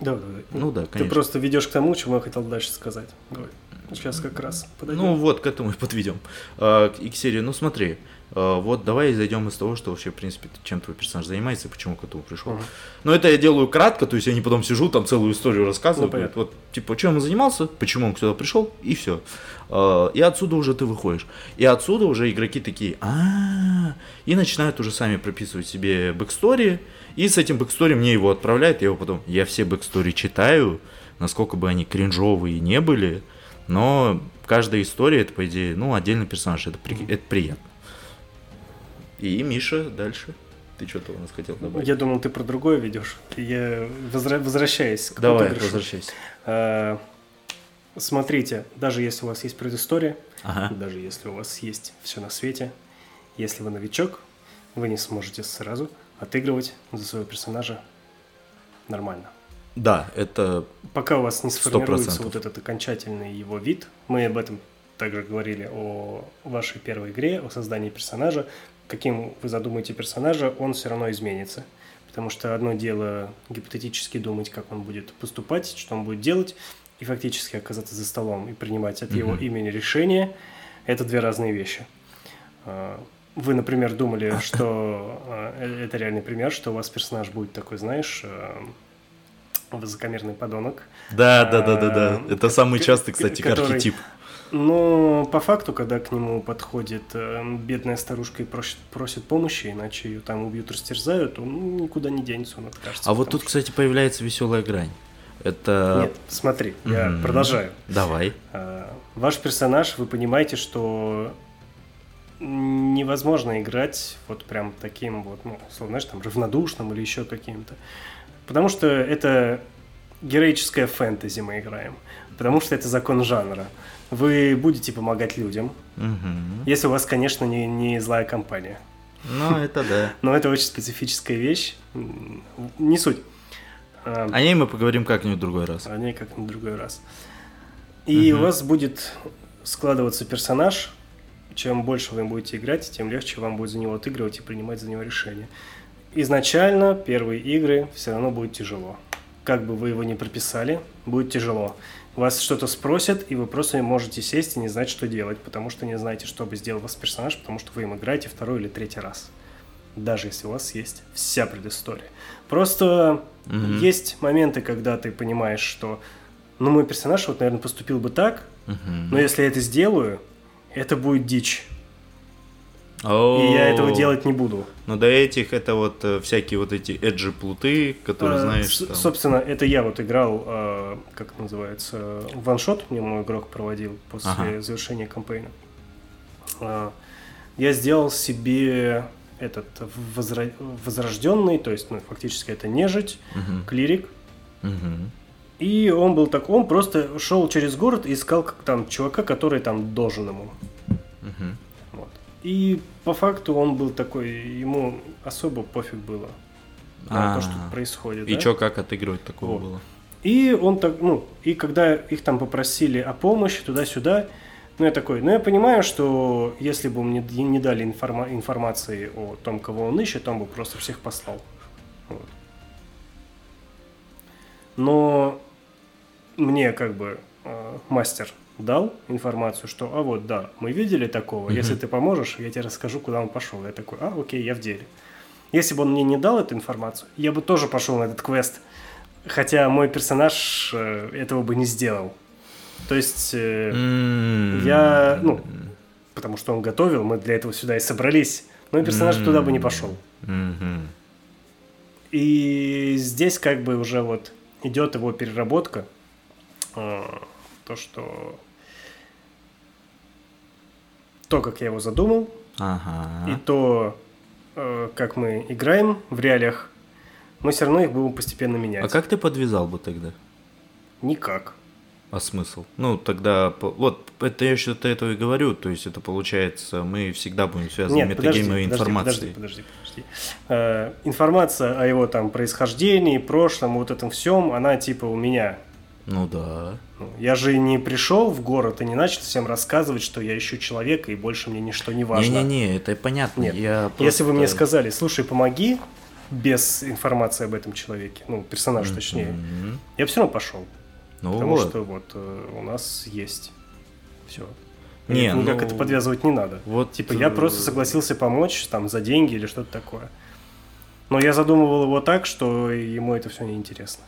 Да, да, да. ну да, Ты конечно. просто ведешь к тому, чему я хотел дальше сказать. Давай. Сейчас как раз подойдем. Ну вот, к этому и подведем. А, И к серии, ну смотри, Вот давай зайдем из того, что вообще, в принципе, чем твой персонаж занимается и почему к этому пришел. Мгм. Но это я делаю кратко, то есть я не потом сижу, там целую историю рассказываю. Ну, вот, типа, чем он занимался, почему он сюда пришел, и все. И отсюда уже ты выходишь. И отсюда уже игроки такие, а и начинают уже сами прописывать себе backstory. И с этим backstory мне его отправляют, я его потом, я все backstory читаю, насколько бы они кринжовые не были, но каждая история, это, по идее, ну, отдельный персонаж, это, при- это приятно. И Миша дальше. Ты что-то у нас хотел добавить? Я думал, ты про другое ведешь. Я возра- возвращаясь к Давай, отыгрышу. возвращайся. А, Смотрите, даже если у вас есть предыстория, Ага. даже если у вас есть все на свете, если вы новичок, вы не сможете сразу отыгрывать за своего персонажа нормально. Да, это Пока у вас не сформируется процентов. вот этот окончательный его вид, мы об этом также говорили о вашей первой игре, о создании персонажа, каким вы задумаете персонажа, он все равно изменится. Потому что одно дело гипотетически думать, как он будет поступать, что он будет делать, и фактически оказаться за столом и принимать от его имени решения, это две разные вещи. А, Вы, например, думали, что а, э, это реальный пример, что у вас персонаж будет такой, знаешь, а, высокомерный подонок. Да, да, да, да, да. А, Это самый частый, кстати, архетип. Но по факту, когда к нему подходит э, бедная старушка и просит, просит помощи, иначе ее там убьют, растерзают, он никуда не денется, он откажется. А вот тут, что- кстати, появляется веселая грань. Это. Нет, смотри, я Мгм. продолжаю. Давай. А, Ваш персонаж, вы понимаете, что невозможно играть вот прям таким вот, ну, условно, знаешь, там, равнодушным или еще каким-то. Потому что это героическое фэнтези мы играем. Потому что это закон жанра. Вы будете помогать людям, Мгм. если у вас, конечно, не, не злая компания. Ну, это да. Но это очень специфическая вещь. Не суть. А, О ней мы поговорим как-нибудь в другой раз. о ней как на другой раз. И Мгм. у вас будет складываться персонаж. Чем больше вы им будете играть, тем легче вам будет за него отыгрывать и принимать за него решения. Изначально первые игры все равно будет тяжело. Как бы вы его ни прописали, будет тяжело. Вас что-то спросят, и вы просто можете сесть и не знать, что делать, потому что не знаете, что бы сделал ваш персонаж, потому что вы им играете второй или третий раз. Даже если у вас есть вся предыстория. Просто Мгм. есть моменты, когда ты понимаешь, что ну мой персонаж вот, наверное, поступил бы так, Мгм. но если я это сделаю, это будет дичь. И я этого делать не буду. Ну, до этих это вот э, всякие вот эти эджи плуты, которые, А, знаешь, там- Собственно, это я вот играл, а, как это называется, ваншот мне мой игрок проводил после Ага. завершения кампейна. Я сделал себе этот возра- возрожденный, то есть, ну, фактически это нежить, Мгм. клирик, Мгм. И он был так, он просто шел через город и искал как там чувака, который там должен ему. И по факту он был такой, ему особо пофиг было на то, что А. происходит. И да? чё, как отыгрывать такого Вот. было? И он так, ну, и когда их там попросили о помощи туда-сюда, ну я такой, ну я понимаю, что если бы мне не дали информа- информации о том, кого он ищет, он бы просто всех послал. Вот. Но мне как бы э, мастер дал информацию, что, а вот да, мы видели такого, если ты поможешь, я тебе расскажу, куда он пошел. Я такой, а, окей, я в деле. Если бы он мне не дал эту информацию, я бы тоже пошел на этот квест. Хотя мой персонаж э, этого бы не сделал. То есть, М. я, ну, потому что он готовил, мы для этого сюда и собрались. Мой персонаж туда бы не пошел. Мгм. И здесь как бы уже вот идет его переработка. э, То, что то, как я его задумал, и Ага. то, э, как мы играем в реалиях, мы все равно их будем постепенно менять. А как ты подвязал бы тогда? Никак. А смысл? Ну, тогда, вот, это я что-то этого и говорю, то есть это получается, мы всегда будем связаны Нет, метагеймовой подожди, информацией. подожди, подожди, подожди. Э, информация о его там происхождении, прошлом, вот этом всем, она типа у меня. Ну да. Я же не пришел в город и не начал всем рассказывать, что я ищу человека и больше мне ничто не важно. Не-не-не, это понятно. Нет. Я Если вы мне просто- сказали, слушай, помоги, без информации об этом человеке, ну, персонаж точнее, Мгм. я все равно пошел. Ну потому вот. что вот э, у нас есть все. Не, ну, это подвязывать не надо. Вот, Типа я э, просто согласился помочь там за деньги или что-то такое. Но я задумывал его так, что ему это все неинтересно.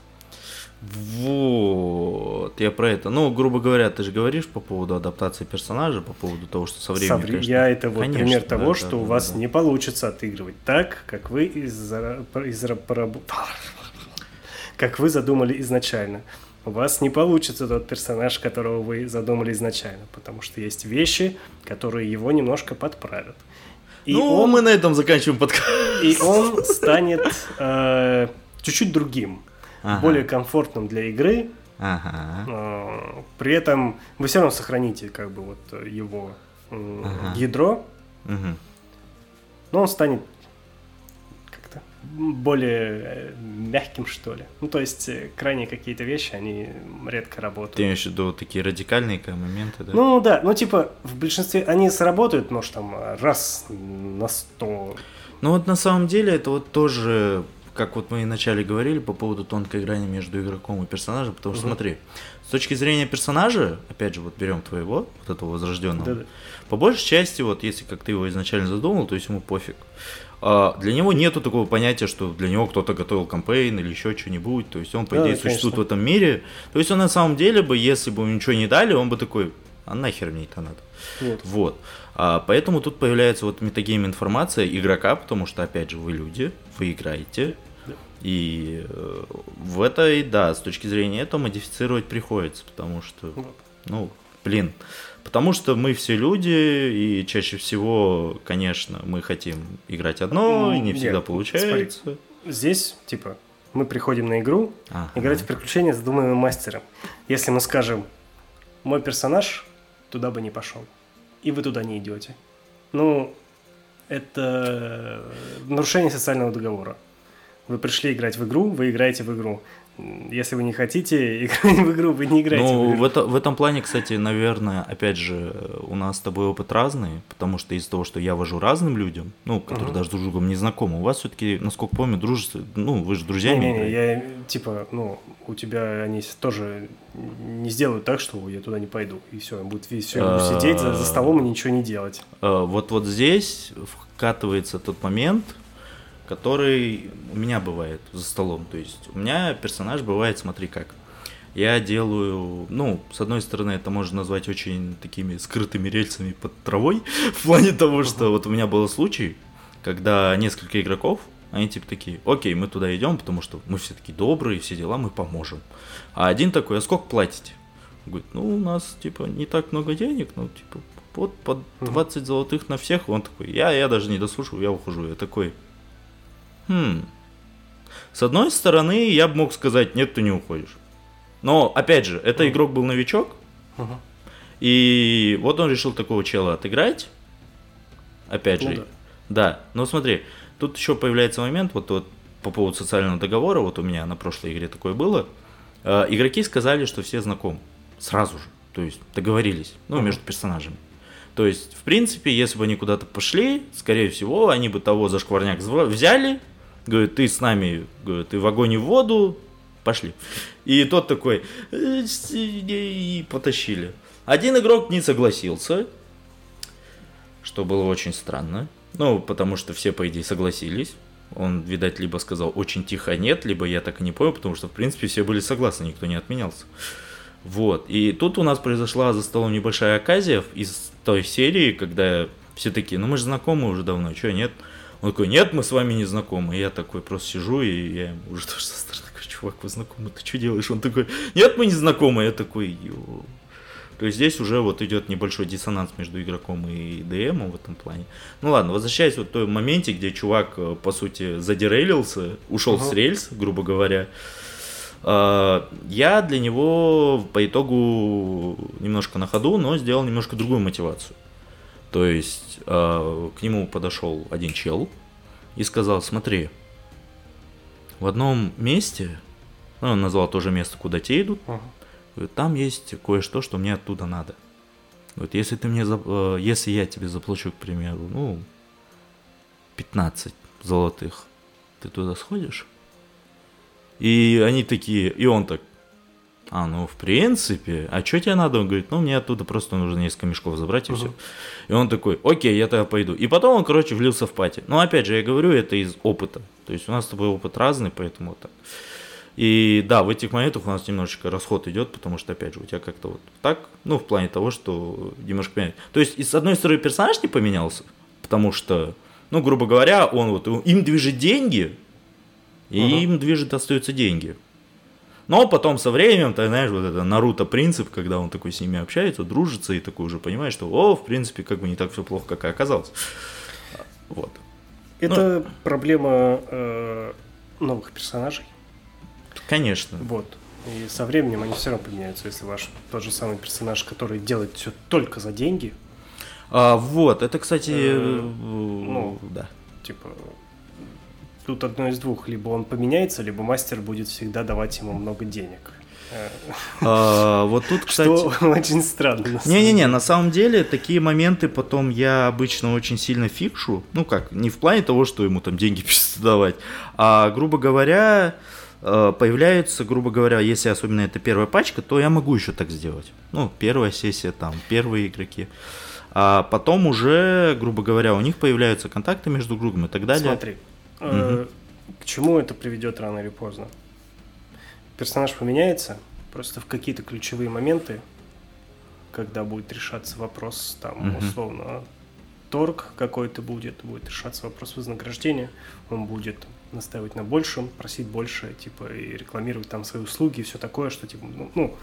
Вот, я про это. Ну, грубо говоря, ты же говоришь по поводу адаптации персонажа, по поводу того, что со временем, Совре- конечно, я это вот конечно, пример да, того, да, что да, у вас да. не получится отыгрывать так, как вы из, из как вы задумали изначально. У вас не получится тот персонаж, которого вы задумали изначально, потому что есть вещи, которые его немножко подправят. И ну, он мы на этом заканчиваем подкаст. и он станет э, чуть-чуть другим, Ага. более комфортным для игры. Ага. э, при этом вы все равно сохраните как бы вот э, его м, Ага. ядро, Мгм. но он станет как-то более э, мягким, что ли. Ну, то есть э, крайне какие-то вещи, они редко работают. Ты имеешь в виду такие радикальные ка- моменты, да? Ну да, ну типа в большинстве они сработают, может там раз на сто. Ну вот на самом деле это вот тоже, как вот мы и вначале говорили по поводу тонкой грани между игроком и персонажем, потому что Мгм. смотри, с точки зрения персонажа, опять же, вот берем твоего, вот этого возрожденного, Да-да. по большей части, вот если как ты его изначально задумал, то есть ему пофиг. А, для него нету такого понятия, что для него кто-то готовил кампейн или еще что-нибудь, то есть он, по Да, идее, да, существует конечно. в этом мире. То есть он на самом деле бы, если бы ему ничего не дали, он бы такой, а нахер мне это надо? Вот. Вот. А, поэтому тут появляется вот метагейм информация игрока, потому что, опять же, вы люди, вы играете. Да. И э, в этой, да, с точки зрения этого модифицировать приходится, потому что, Вот. ну, блин, потому что мы все люди, и чаще всего, конечно, мы хотим играть одно, и не всегда нет, получается. Здесь, типа, мы приходим на игру, Ага. играть в приключения думаемым мастером. Если мы скажем, мой персонаж туда бы не пошел, и вы туда не идете. Ну, это нарушение социального договора. Вы пришли играть в игру, вы играете в игру. Если вы не хотите играть в игру, вы не играете Ну, в в, игру. это- в этом плане, кстати, наверное, опять же, у нас с тобой опыт разный, потому что из-за того, что я вожу разным людям, ну, которые Мгм. даже друг с другом не знакомы, у вас все-таки, насколько помню, дружество, ну, вы же друзьями Не-не-не, играете. я, типа, ну, у тебя они тоже не сделают так, что я туда не пойду. И все, будет весь все сидеть за, за столом и ничего не делать. Э, Вот вот здесь вкатывается тот момент, который у меня бывает за столом. То есть у меня персонаж бывает, смотри как. Я делаю, ну, с одной стороны, это можно назвать очень такими скрытыми рельсами под травой, в плане того, что вот у меня был случай, когда несколько игроков, они типа такие, окей, мы туда идем, потому что мы все такие добрые, все дела, мы поможем. А один такой, а сколько платите? Говорит, ну, у нас, типа, не так много денег, ну, типа, вот по 20 золотых на всех. Он такой, я, я даже не дослушал, я ухожу. Я такой, хм. С одной стороны, я бы мог сказать, нет, ты не уходишь. Но, опять же, это Мгм. игрок был новичок, Мгм. и вот он решил такого чела отыграть. Опять Ну же, да. да, но смотри, тут еще появляется момент, вот, вот по поводу социального договора, вот у меня на прошлой игре такое было. Э, игроки сказали, что все знакомы. Сразу же. То есть договорились, ну, Мгм. между персонажами. То есть, в принципе, если бы они куда-то пошли, скорее всего, они бы того за шкварняк взяли, говорят, ты с нами, говорят, ты в огонь и в воду, пошли. И тот такой, «Э, и потащили. Один игрок не согласился, что было очень странно. Ну, потому что все, по идее, согласились. Он, видать, либо сказал очень тихо нет, либо я так и не понял, потому что, в принципе, все были согласны, никто не отменялся. Вот. И тут у нас произошла за столом небольшая оказия из той серии, когда все такие, ну мы же знакомы уже давно, что нет? Он такой, нет, мы с вами не знакомы. И я такой просто сижу, и я ему уже тоже со стороны такой, чувак, вы знакомы, ты что делаешь? Он такой, нет, мы не знакомы. Я такой, ё. То есть здесь уже вот идет небольшой диссонанс между игроком и ДМом в этом плане. Ну ладно, возвращаясь вот в том моменте, где чувак, э, по сути, задерейлился, ушел Ага. с рельс, грубо говоря. Э, Я для него по итогу немножко на ходу, но сделал немножко другую мотивацию. То есть э, к нему подошел один чел и сказал, смотри, в одном месте, ну, он назвал тоже место, куда те идут, Мгм. Говорит, там есть кое-что, что мне оттуда надо. Вот если ты мне, э, если я тебе заплачу, к примеру, ну, 15 золотых, ты туда сходишь? И они такие, и он так, А, ну, в принципе. А что тебе надо? Он говорит, ну, мне оттуда просто нужно несколько мешков забрать и Мгм. все. И он такой, окей, я тогда пойду. И потом он, короче, влился в пати. Но, опять же, я говорю, это из опыта. То есть у нас с тобой опыт разный, поэтому вот так. И да, в этих моментах у нас немножечко расход идет, потому что, опять же, у тебя как-то вот так, ну, в плане того, что немножко меняет. То есть, и с одной стороны, персонаж не поменялся, потому что, ну, грубо говоря, он вот, им движет деньги, и Ага. им движет, остаются деньги. Но потом со временем, ты знаешь, вот это Наруто принцип, когда он такой с ними общается, дружится и такой уже понимает, что, о, в принципе, как бы не так все плохо, как и оказалось. Вот. Это проблема э, новых персонажей. Конечно. Вот. И со временем они все равно поменяются, если ваш тот же самый персонаж, который делает все только за деньги, А, вот, это, кстати, э, ну, да. типа, тут одно из двух. Либо он поменяется, либо мастер будет всегда давать ему много денег. А, вот тут, кстати... Что очень странно. Не-не-не, на самом деле такие моменты потом я обычно очень сильно фикшу. Ну как, не в плане того, что ему там деньги давать, а, грубо говоря, э, появляются, грубо говоря, если особенно это первая пачка, то я могу еще так сделать. Ну, первая сессия, там, первые игроки. А потом уже, грубо говоря, у них появляются контакты между друг другом и так далее. Смотри, э, к чему это приведет рано или поздно? Персонаж поменяется, просто в какие-то ключевые моменты, когда будет решаться вопрос, там, условно, торг какой-то будет, будет решаться вопрос вознаграждения, он будет настаивать на большем, просить больше, типа, и рекламировать там свои услуги и все такое, что, типа, ну, ну,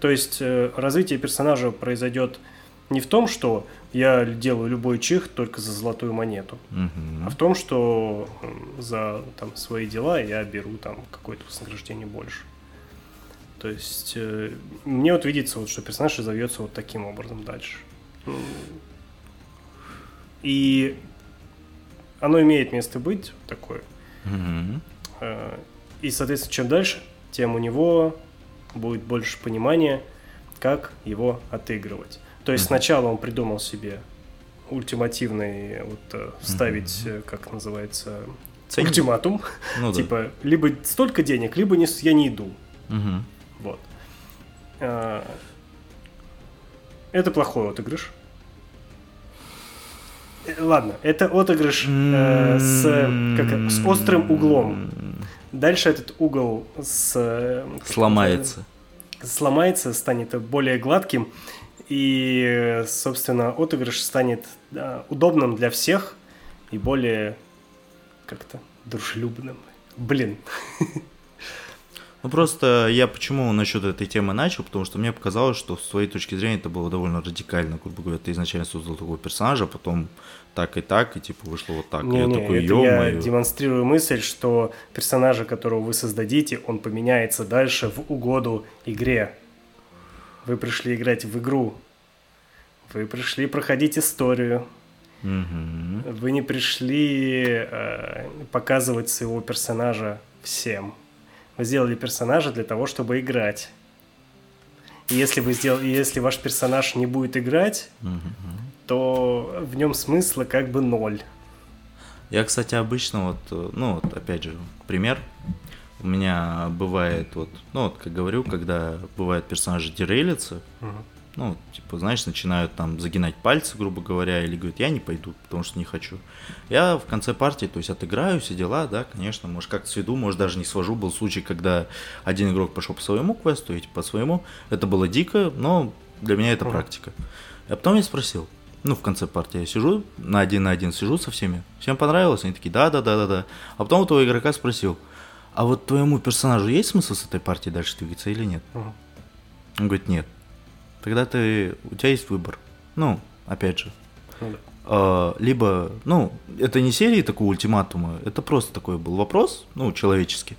то есть э, развитие персонажа произойдет не в том, что я делаю любой чих только за золотую монету, Мгм. а в том, что за там, свои дела я беру там какое-то вознаграждение больше. То есть э, мне вот видится, вот, что персонаж зовется вот таким образом дальше. И оно имеет место быть такое. Мгм. Э, И, соответственно, чем дальше, тем у него будет больше понимания, как его отыгрывать. То есть сначала он придумал себе ультимативный, вот, э, ставить, э, как называется, Ценник? ультиматум. Ну да. Типа, либо столько денег, либо не, я не иду. Вот. А, Это плохой отыгрыш. Э, Ладно, это отыгрыш э, с, как с острым углом. Дальше этот угол с, Сломается. сломается, станет более гладким, и, собственно, отыгрыш станет да, удобным для всех и более как-то дружелюбным. Блин. Ну просто я почему насчет этой темы начал, потому что мне показалось, что с твоей точки зрения это было довольно радикально, грубо говоря, ты изначально создал такого персонажа, потом так и так, и типа вышло вот так. Не, я не, такой, это я демонстрирую мысль, что персонажа, которого вы создадите, он поменяется дальше в угоду игре. Вы пришли играть в игру. Вы пришли проходить историю. Вы не пришли э, показывать своего персонажа всем. Вы сделали персонажа для того, чтобы играть. И если, вы сдел... если ваш персонаж не будет играть, то в нем смысла как бы ноль. Я, кстати, обычно вот, э, ну вот, опять же, пример. У меня бывает вот, ну вот, как говорю, когда бывает персонажи дерелятся, Мгм. ну, типа, знаешь, начинают там загинать пальцы, грубо говоря, или говорят, я не пойду, потому что не хочу. Я в конце партии, то есть, отыграю все дела, да, конечно, может, как-то сведу, может, даже не свожу. Был случай, когда один игрок пошел по своему квесту, эти по своему. Это было дико, но для меня это Мгм. практика. А потом я спросил, ну, в конце партии я сижу, на один на один сижу со всеми, всем понравилось? Они такие, да-да-да-да-да. А потом у того игрока спросил, а вот твоему персонажу есть смысл с этой партии дальше двигаться или нет? Мгм. Он говорит, нет. Тогда ты, у тебя есть выбор. Ну, опять же. Ну да. э, либо, ну, это не серии такого ультиматума, это просто такой был вопрос, ну, человеческий.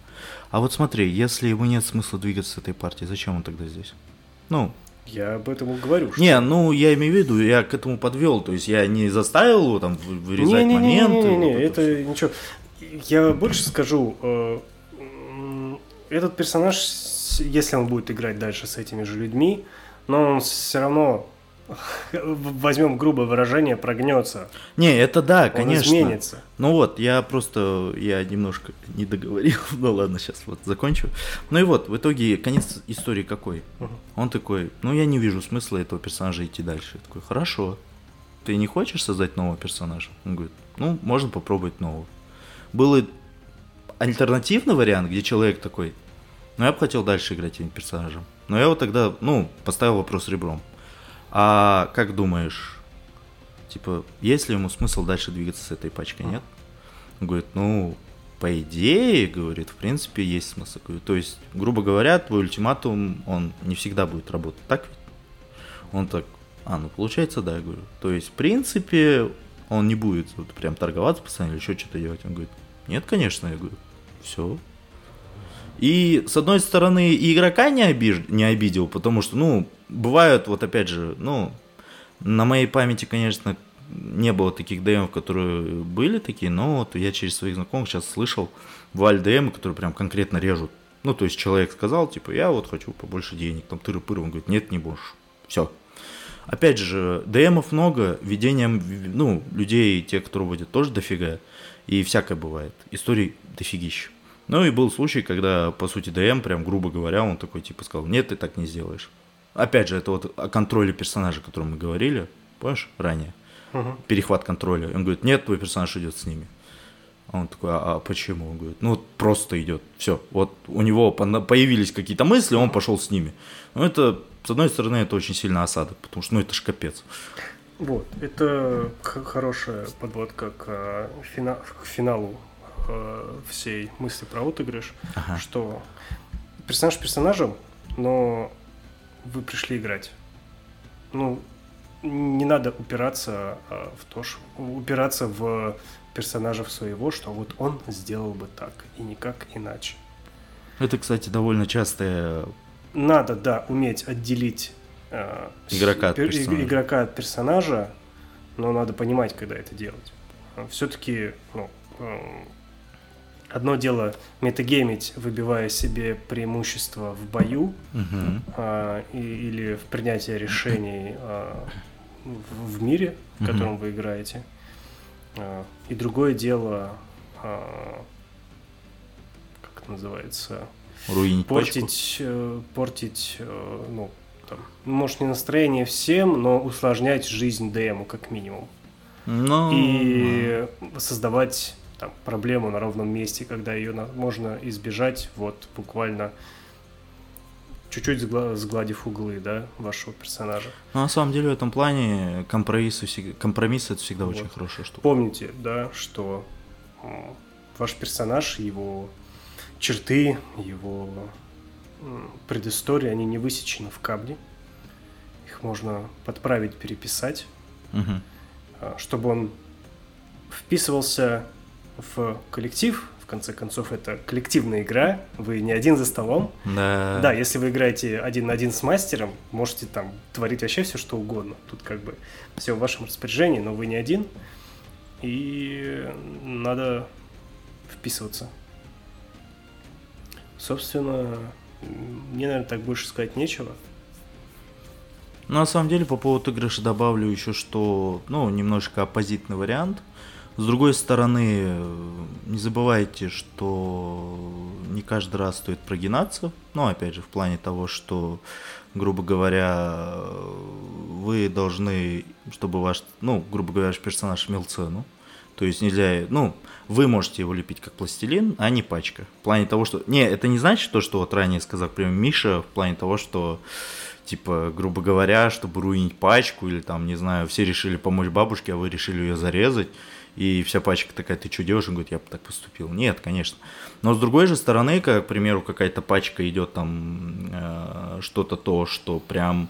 А вот смотри, если ему нет смысла двигаться с этой партией, зачем он тогда здесь? Ну, Я об этом и говорю. что- не, ну, я имею в виду, я к этому подвел, то есть я не заставил его там вы- вырезать моменты. Не-не-не, вот это всё. ничего. Я больше скажу, э, этот персонаж, если он будет играть дальше с этими же людьми, но он все равно возьмем грубое выражение, прогнется. Не, это да, Он конечно. изменится. Ну вот, я просто, я немножко не договорил. Ну ладно, сейчас вот закончу. Ну и вот, в итоге конец истории какой? Мгм. Он такой, ну я не вижу смысла этого персонажа идти дальше. Я такой, хорошо. Ты не хочешь создать нового персонажа? Он говорит, ну, можно попробовать нового. Был и альтернативный вариант, где человек такой, ну я бы хотел дальше играть этим персонажем. Но я вот тогда, ну, поставил вопрос ребром. А как думаешь, типа, есть ли ему смысл дальше двигаться с этой пачкой, нет? Он говорит, ну, по идее, говорит, в принципе, есть смысл. Говорю, То есть, грубо говоря, твой ультиматум, он не всегда будет работать, так ведь? Он так, а, ну, получается, да, я говорю. То есть, в принципе, он не будет вот прям торговаться постоянно или еще что-то делать. Он говорит, нет, конечно, я говорю, все. И, с одной стороны, и игрока не, обиж... не обидел, потому что, ну, бывают, вот опять же, ну, на моей памяти, конечно, не было таких ДМов, которые были такие, но вот я через своих знакомых сейчас слышал валь ДМ, которые прям конкретно режут. Ну, то есть человек сказал, типа, я вот хочу побольше денег, там тыры-пыры, он говорит, нет, не можешь. Все. Опять же, ДМов много, ведением, ну, людей, те, которые водят, тоже дофига. И всякое бывает. Историй дофигища. Ну и был случай, когда, по сути, ДМ, прям грубо говоря, он такой, типа, сказал, нет, ты так не сделаешь. Опять же, это вот о контроле персонажа, о котором мы говорили, помнишь, ранее? Мгм. Перехват контроля. Он говорит, нет, твой персонаж идет с ними. А он такой, а, а почему? Он говорит, ну вот просто идет. Все. Вот у него появились какие-то мысли, он пошел с ними. Ну это, с одной стороны, это очень сильно осадок, потому что, ну это ж капец. Вот, это хорошая подводка к, э, фина- к финалу всей мысли про отыгрыш, Ага. что персонаж персонажем, но вы пришли играть. Ну, не надо упираться э, в то, ш- упираться в персонажа своего, что вот он сделал бы так и никак иначе. Это, кстати, довольно частая Надо, да, уметь отделить э, Игрока от пер- персонажа. игрока от персонажа, но надо понимать, когда это делать. Все-таки, ну, эм, одно дело метагеймить, выбивая себе преимущество в бою Мгм. а, и- или в принятии решений а, в, в мире, в котором вы играете. А, и другое дело, а, как это называется, руинить портить, э, портить, э, ну, там, может, не настроение всем, но усложнять жизнь ДМу как минимум. Ну, И создавать там, проблему на ровном месте, когда ее можно избежать, вот буквально чуть-чуть сгла- сгладив углы, да, вашего персонажа. ну, на самом деле в этом плане компромиссы, всег- компромисс это всегда Вот. очень хорошая штука. Помните, да, что ваш персонаж, его черты, его м, предыстория, они не высечены в камне. Их можно подправить, переписать, а, чтобы он вписывался в коллектив. В конце концов, это коллективная игра, вы не один за столом. Да. Да, если вы играете один на один с мастером, можете там творить вообще все, что угодно. Тут как бы все в вашем распоряжении, но вы не один. И надо вписываться. Собственно, мне, наверное, так больше сказать нечего. Ну, на самом деле, по поводу игрыша добавлю еще, что, ну, немножко оппозитный вариант. С другой стороны, не забывайте, что не каждый раз стоит прогинаться. Ну, опять же, в плане того, что, грубо говоря, вы должны, чтобы ваш, ну, грубо говоря, ваш персонаж имел цену. То есть нельзя, ну, вы можете его лепить как пластилин, а не пачка. В плане того, что... Не, это не значит то, что вот ранее сказал, например, Миша, в плане того, что типа, грубо говоря, чтобы руинить пачку, или там, не знаю, все решили помочь бабушке, а вы решили ее зарезать, и вся пачка такая, ты что делаешь? Он говорит, я бы так поступил. Нет, конечно. Но с другой же стороны, как, к примеру, какая-то пачка идет там э, что-то то, что прям,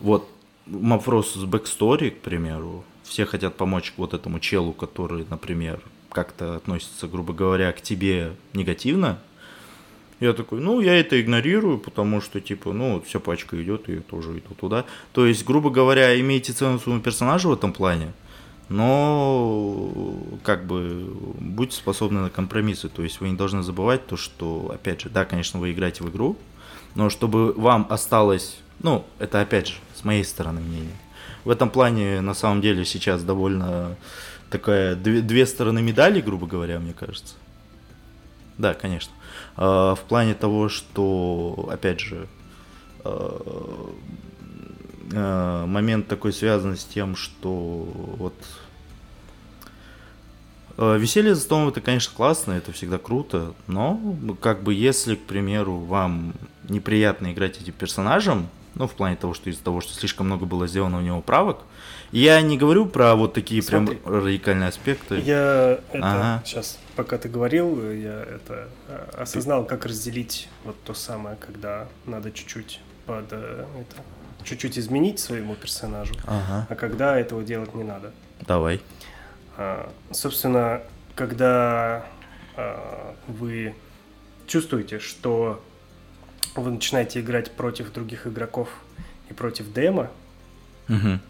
вот, вопрос с backstory, к примеру, все хотят помочь вот этому челу, который, например, как-то относится, грубо говоря, к тебе негативно, я такой, ну, я это игнорирую, потому что, типа, ну, вот вся пачка идет, и тоже иду туда. То есть, грубо говоря, имейте цену своему персонажу в этом плане, но, как бы, будьте способны на компромиссы. То есть, вы не должны забывать то, что, опять же, да, конечно, вы играете в игру, но чтобы вам осталось, ну, это, опять же, с моей стороны мнение, В этом плане, на самом деле, сейчас довольно такая две, две стороны медали, грубо говоря, мне кажется. Да, конечно. А, в плане того, что, опять же, а, момент такой связан с тем, что вот а, Веселье за столом это, конечно, классно, это всегда круто, но как бы если, к примеру, вам неприятно играть этим персонажем, ну, в плане того, что из-за того, что слишком много было сделано у него правок, я не говорю про вот такие Смотри. прям радикальные аспекты. Я это Ага. сейчас, пока ты говорил, я это э, осознал, как разделить вот то самое, когда надо чуть-чуть под э, это чуть-чуть изменить своему персонажу, Ага, а когда этого делать не надо. давай. А, Собственно, когда а, вы чувствуете, что вы начинаете играть против других игроков и против демо, Мгм.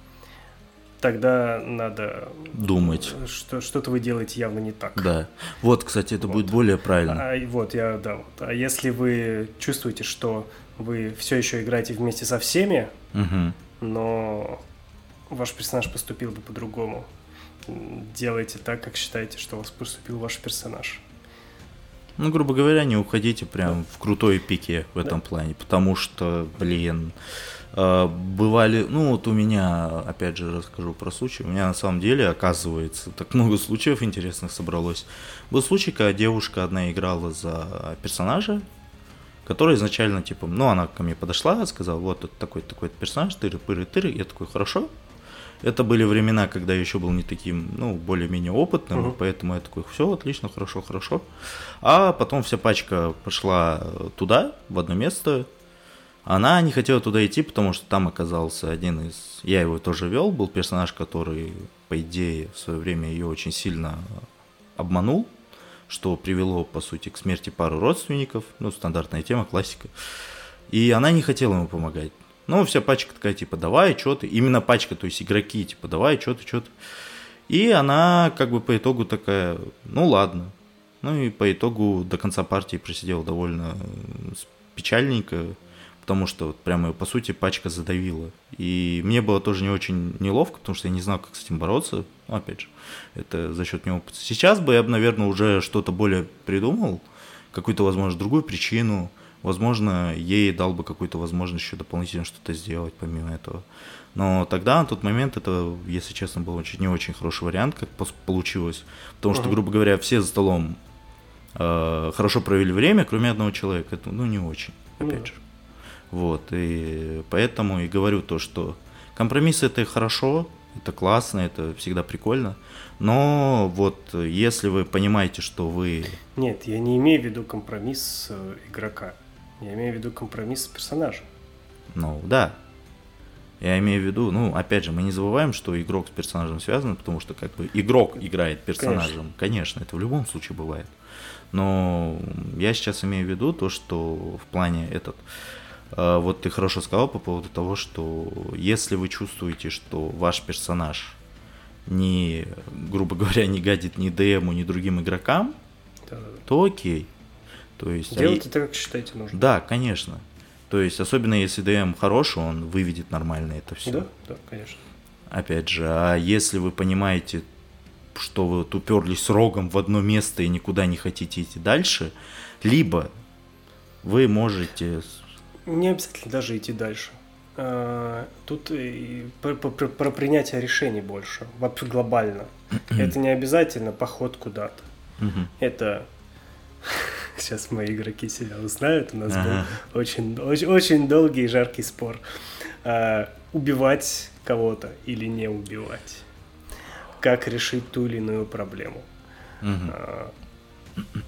тогда надо Думать. что что-то вы делаете явно не так. Да. Вот, кстати, это Вот. будет более правильно. А, вот, я, да, вот. А если вы чувствуете, что вы все еще играете вместе со всеми, Мгм. но ваш персонаж поступил бы по-другому, делайте так, как считаете, что у вас поступил ваш персонаж. Ну, грубо говоря, не уходите прям в крутой пике в этом Да. плане, потому что, блин, э, бывали, ну вот у меня, опять же, расскажу про случай, у меня на самом деле, оказывается, так много случаев интересных собралось. Был случай, когда девушка одна играла за персонажа, который изначально, типа, ну, она ко мне подошла, сказала, вот это такой такой персонаж, тыры пыры тыры я такой, хорошо. Это были времена, когда я еще был не таким, ну, более-менее опытным, Мгм. поэтому я такой, все, отлично, хорошо, хорошо. А потом вся пачка пошла э, туда, в одно место. Она не хотела туда идти, потому что там оказался один из... Я его тоже вел, был персонаж, который, по идее, в свое время ее очень сильно обманул, что привело, по сути, к смерти пару родственников. Ну, стандартная тема, классика. И она не хотела ему помогать. Ну, вся пачка такая, типа, давай, что ты. Именно пачка, то есть игроки, типа, давай, что ты, что ты. И она, как бы, по итогу такая, ну, ладно. Ну, и по итогу до конца партии просидела довольно э, печальненько, потому что, вот, прямо, по сути, пачка задавила. И мне было тоже не очень неловко, потому что я не знал, как с этим бороться. Ну, опять же, это за счет неопыта. Сейчас бы я бы, наверное, уже что-то более придумал, какую-то, возможно, другую причину. Возможно, ей дал бы какую-то возможность еще дополнительно что-то сделать помимо этого. Но тогда, на тот момент, это, если честно, был очень, не очень хороший вариант, как получилось. Потому что, грубо говоря, все за столом э, хорошо провели время, кроме одного человека. Это, ну, не очень, опять да. же. Вот, и поэтому и говорю то, что компромиссы это хорошо, это классно, это всегда прикольно, но вот если вы понимаете, что вы... Нет, я не имею в виду компромисс э, игрока. Я имею в виду компромисс с персонажем. Ну, да. Я имею в виду, ну, опять же, мы не забываем, что игрок с персонажем связан, потому что как бы игрок играет персонажем. Конечно, это в любом случае бывает. Но я сейчас имею в виду то, что в плане этот... э, Вот ты хорошо сказал по поводу того, что если вы чувствуете, что ваш персонаж не, грубо говоря, не гадит ни ДМу, ни другим игрокам, Да-да-да. то окей. То есть, а Делайте и- так, как считаете нужным. да, конечно. То есть, особенно если ДМ хороший, он выведет нормально это все. Да, да, конечно. Опять же, а если вы понимаете, что вы вот уперлись рогом в одно место и никуда не хотите идти дальше, либо вы можете... Не обязательно даже идти дальше. А, Тут и про, про- про принятие решений больше, вообще глобально. Это не обязательно поход куда-то. Это сейчас мои игроки себя узнают. У нас Ага. был очень, очень, очень долгий и жаркий спор. А, Убивать кого-то или не убивать. Как решить ту или иную проблему. А,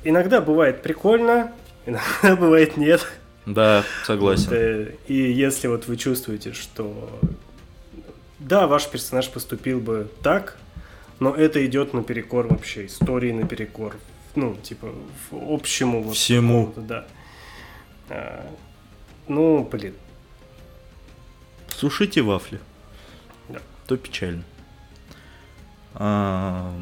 Иногда бывает прикольно, иногда бывает нет. Да, согласен. Э, И если вот вы чувствуете, что да, ваш персонаж поступил бы так, но это идет наперекор вообще истории наперекор, ну типа в общему вот Всему. да. А, Ну, блин, Сушите вафли. Да. То печально. А,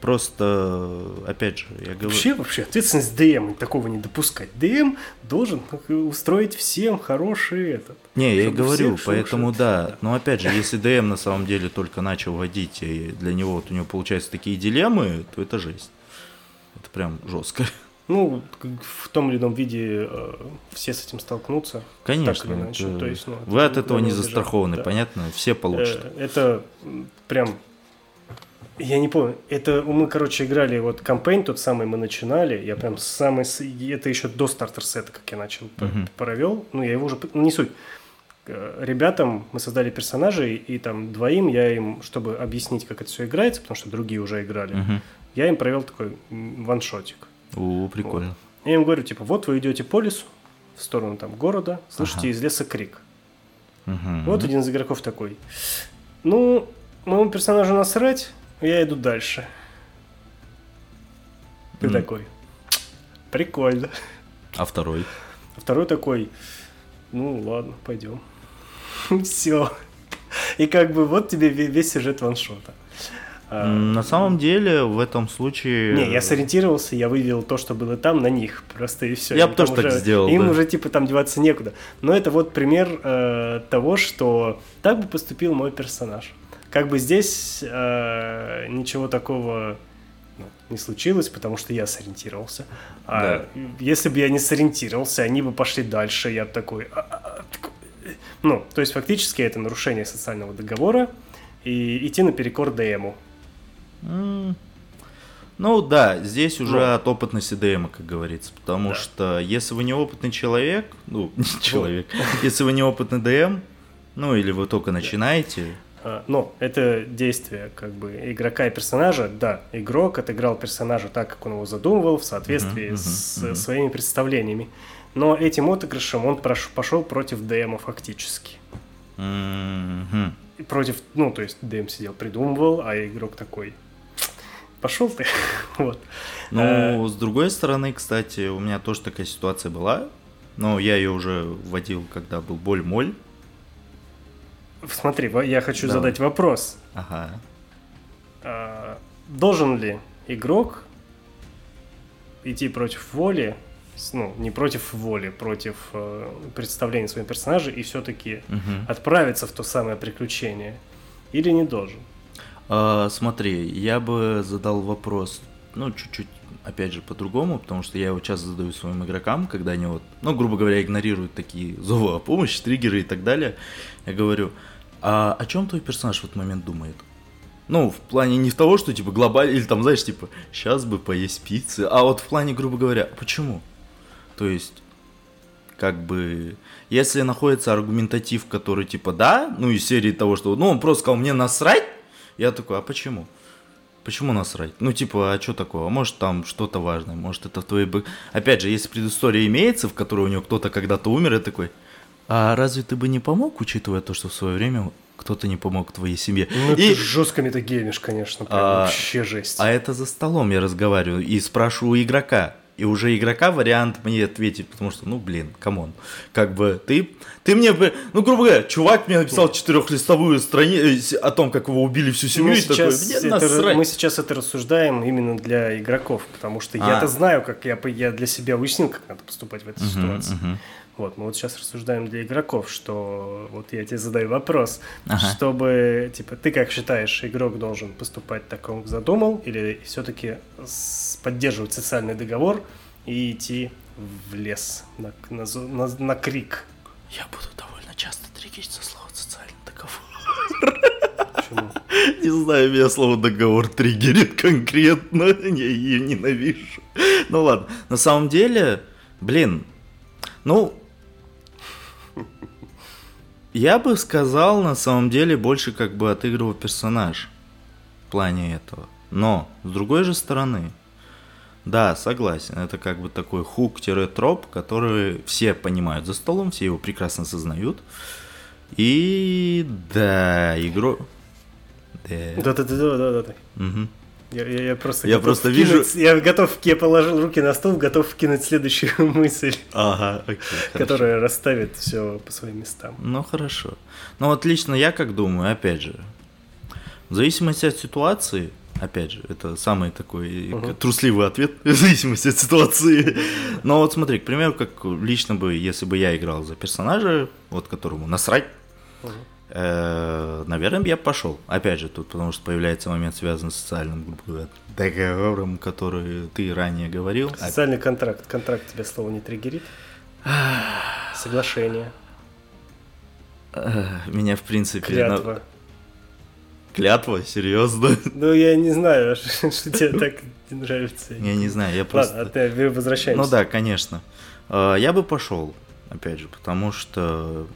Просто, опять же, я говорю... Вообще, вообще, ответственность ДМ, такого не допускать. ДМ должен устроить всем хороший этот. Не, я и говорю, поэтому да. Но опять же, если ДМ на самом деле только начал водить, и для него вот у него получаются такие дилеммы, то это жесть. Это прям жестко. Ну, в том или ином виде э, все с этим столкнутся. Конечно. Так или иначе. это- То есть, ну, Вы от этого не убежать. застрахованы, Да. понятно? Все получат. Э, Это прям... Я не помню. Это мы, короче, играли вот кампейн тот самый мы начинали. Я прям самый... Это еще до стартер сета, как я начал, Мгм. провел. Ну, я его уже... ну, Не суть. Э, Ребятам мы создали персонажей, и там двоим я им, чтобы объяснить, как это все играется, потому что другие уже играли, Мгм. я им провел такой ваншотик. О, прикольно. Я им говорю, типа, вот вы идете по лесу, в сторону там города, слышите Ага. из леса крик. Мгм. Вот один из игроков такой. Ну, моему персонажу насрать, я иду дальше. Ты М. такой. Прикольно. А второй? А второй такой. Ну, ладно, пойдем. Все. И как бы вот тебе ве- весь сюжет ваншота. А, На самом деле, в этом случае... Не, я сориентировался, я вывел то, что было там, на них просто и все. Я бы тоже так сделал, Им да. уже типа там деваться некуда. Но это вот пример э, того, что так бы поступил мой персонаж. Как бы здесь э, ничего такого ну, не случилось, потому что я сориентировался. А если бы я не сориентировался, они бы пошли дальше. Я такой... «А, а, а», э. Ну, то есть фактически это нарушение социального договора и идти наперекор ДМу. М, Ну да, здесь уже Ну. от опытности ДМа, как говорится. Потому Да. что если вы неопытный человек, ну, не человек, если вы неопытный ДМ, ну или вы только начинаете, А, Но это действие как бы игрока и персонажа. Да, игрок отыграл персонажа так, как он его задумывал, в соответствии Мгм, с мгм, мгм. своими представлениями. Но этим отыгрышем он прош- пошел против ДМа фактически. И против, ну, то есть ДМ сидел, придумывал, а игрок такой, пошел ты. вот. Ну, с другой стороны, кстати, у меня тоже такая ситуация была. Но я ее уже вводил, когда был боль-моль. Смотри, я хочу Давай. задать вопрос. Ага. А, Должен ли игрок идти против воли, ну, не против воли, против э, представления своего персонажа и все-таки Мгм. отправиться в то самое приключение? Или не должен? А, смотри, я бы задал вопрос, ну, чуть-чуть, опять же, по-другому, потому что я его часто задаю своим игрокам, когда они вот, ну, грубо говоря, игнорируют такие зовы о помощи, триггеры и так далее. Я говорю, а о чем твой персонаж в этот момент думает? Ну, в плане не того, что, типа, глобально, или там, знаешь, типа, сейчас бы поесть пиццы, а вот в плане, грубо говоря, почему? То есть, как бы, если находится аргументатив, который, типа, да, ну, из серии того, что, ну, он просто сказал, мне насрать, я такой, а почему? Почему насрать? Ну, типа, а что такого? Может, там что-то важное, может, это в твоей... Опять же, если предыстория имеется, в которой у него кто-то когда-то умер, я такой, а разве ты бы не помог, учитывая то, что в свое время кто-то не помог твоей семье? Ну, И- ты жестко метагеймишь, конечно, прям А, вообще жесть. а это за столом я разговариваю и спрашиваю у игрока. И уже игрока вариант мне ответить, потому что, ну, блин, come on. Как бы ты, ты мне, ну, грубо говоря, чувак мне написал четырехлистовую страницу о том, как его убили всю семью, мы, такой, сейчас мне это, насрать. мы сейчас это рассуждаем именно для игроков, потому что А. я-то знаю, как я, я для себя уяснил, как надо поступать в этой Мгм, ситуации. мгм. Вот, мы вот сейчас рассуждаем для игроков, что вот я тебе задаю вопрос, Ага. чтобы, типа, ты как считаешь, игрок должен поступать так, как он задумал, или все-таки поддерживать социальный договор и идти в лес на, на, на- на крик? Я буду довольно часто триггерить со слова социальный договор. Почему? Не знаю, меня слово договор триггерит конкретно. Я ее ненавижу. Ну ладно. На самом деле, блин, ну, я бы сказал, на самом деле, больше как бы отыгрывал персонаж в плане этого. Но, с другой же стороны, да, согласен, это как бы такой хук-троп, который все понимают за столом, все его прекрасно осознают. И да, игру... Да. Да-да-да-да-да. Мгм. Я, я- я просто Я просто вкинуть- Я готов, я положил руки на стол, готов вкинуть следующую мысль, Ага, окей. хорошо. которая расставит все по своим местам. Ну хорошо. Ну вот лично я как думаю, опять же, В зависимости от ситуации, опять же, это самый такой Мгм. трусливый ответ, в зависимости от ситуации. Но вот смотри, к примеру, как лично бы, если бы я играл за персонажа, вот которому насрать, Мгм. Э, наверное, я пошел. Опять же, тут потому что появляется момент, связанный с социальным грубо говоря, договором, который ты ранее говорил. А- Социальный контракт. Контракт тебя слово не триггерит? Соглашение. э, Меня, в принципе... на- Клятва. Клятва? Серьезно? Ну, я не знаю, что тебе так не нравится. Я не знаю, я Ладно, просто... а ты возвращаемся. Ну да, конечно. Э, Я бы пошел, опять же, потому что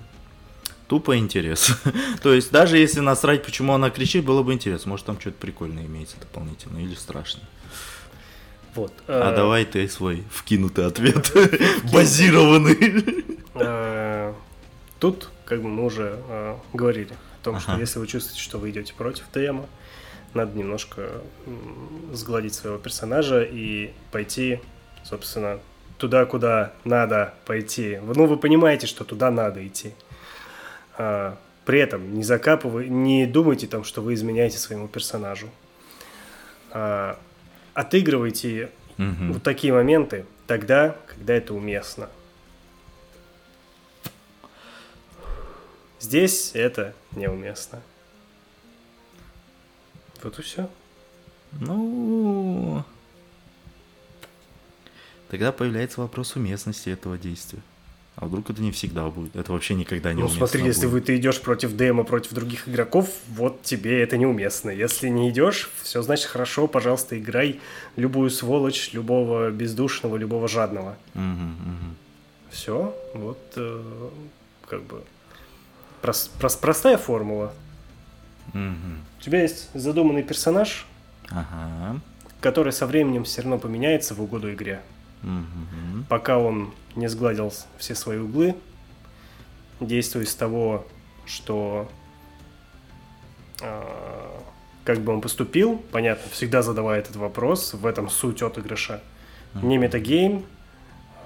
тупо интерес. То есть даже если насрать, почему она кричит, было бы интересно. Может там что-то прикольное имеется дополнительно или страшно. Вот. А э, давай ты свой вкинутый ответ, базированный. э, Тут, как бы мы уже э, говорили о том, что если вы чувствуете, что вы идете против ДМа, надо немножко сгладить своего персонажа и пойти, собственно, туда, куда надо пойти. Ну, вы понимаете, что туда надо идти. А, при этом не закапывай, не думайте там, что вы изменяете своему персонажу. А, отыгрывайте Мгм. вот такие моменты тогда, когда это уместно. Здесь это неуместно. Вот и все. Ну... Тогда появляется вопрос уместности этого действия. А вдруг это не всегда будет? Это вообще никогда не Ну смотри, если будет. вы ты идешь против ДМа, против других игроков, вот тебе это неуместно. Если не идешь, все значит хорошо, пожалуйста, играй любую сволочь, любого бездушного, любого жадного. Мгм, мгм. Все, вот э, как бы прос- прос- простая формула. Мгм. У тебя есть задуманный персонаж, Ага. который со временем все равно поменяется в угоду игре. Мгм. Пока он не сгладил все свои углы, действуя из того, что а, как бы он поступил, понятно, всегда задавая этот вопрос, в этом суть отыгрыша. Не метагейм,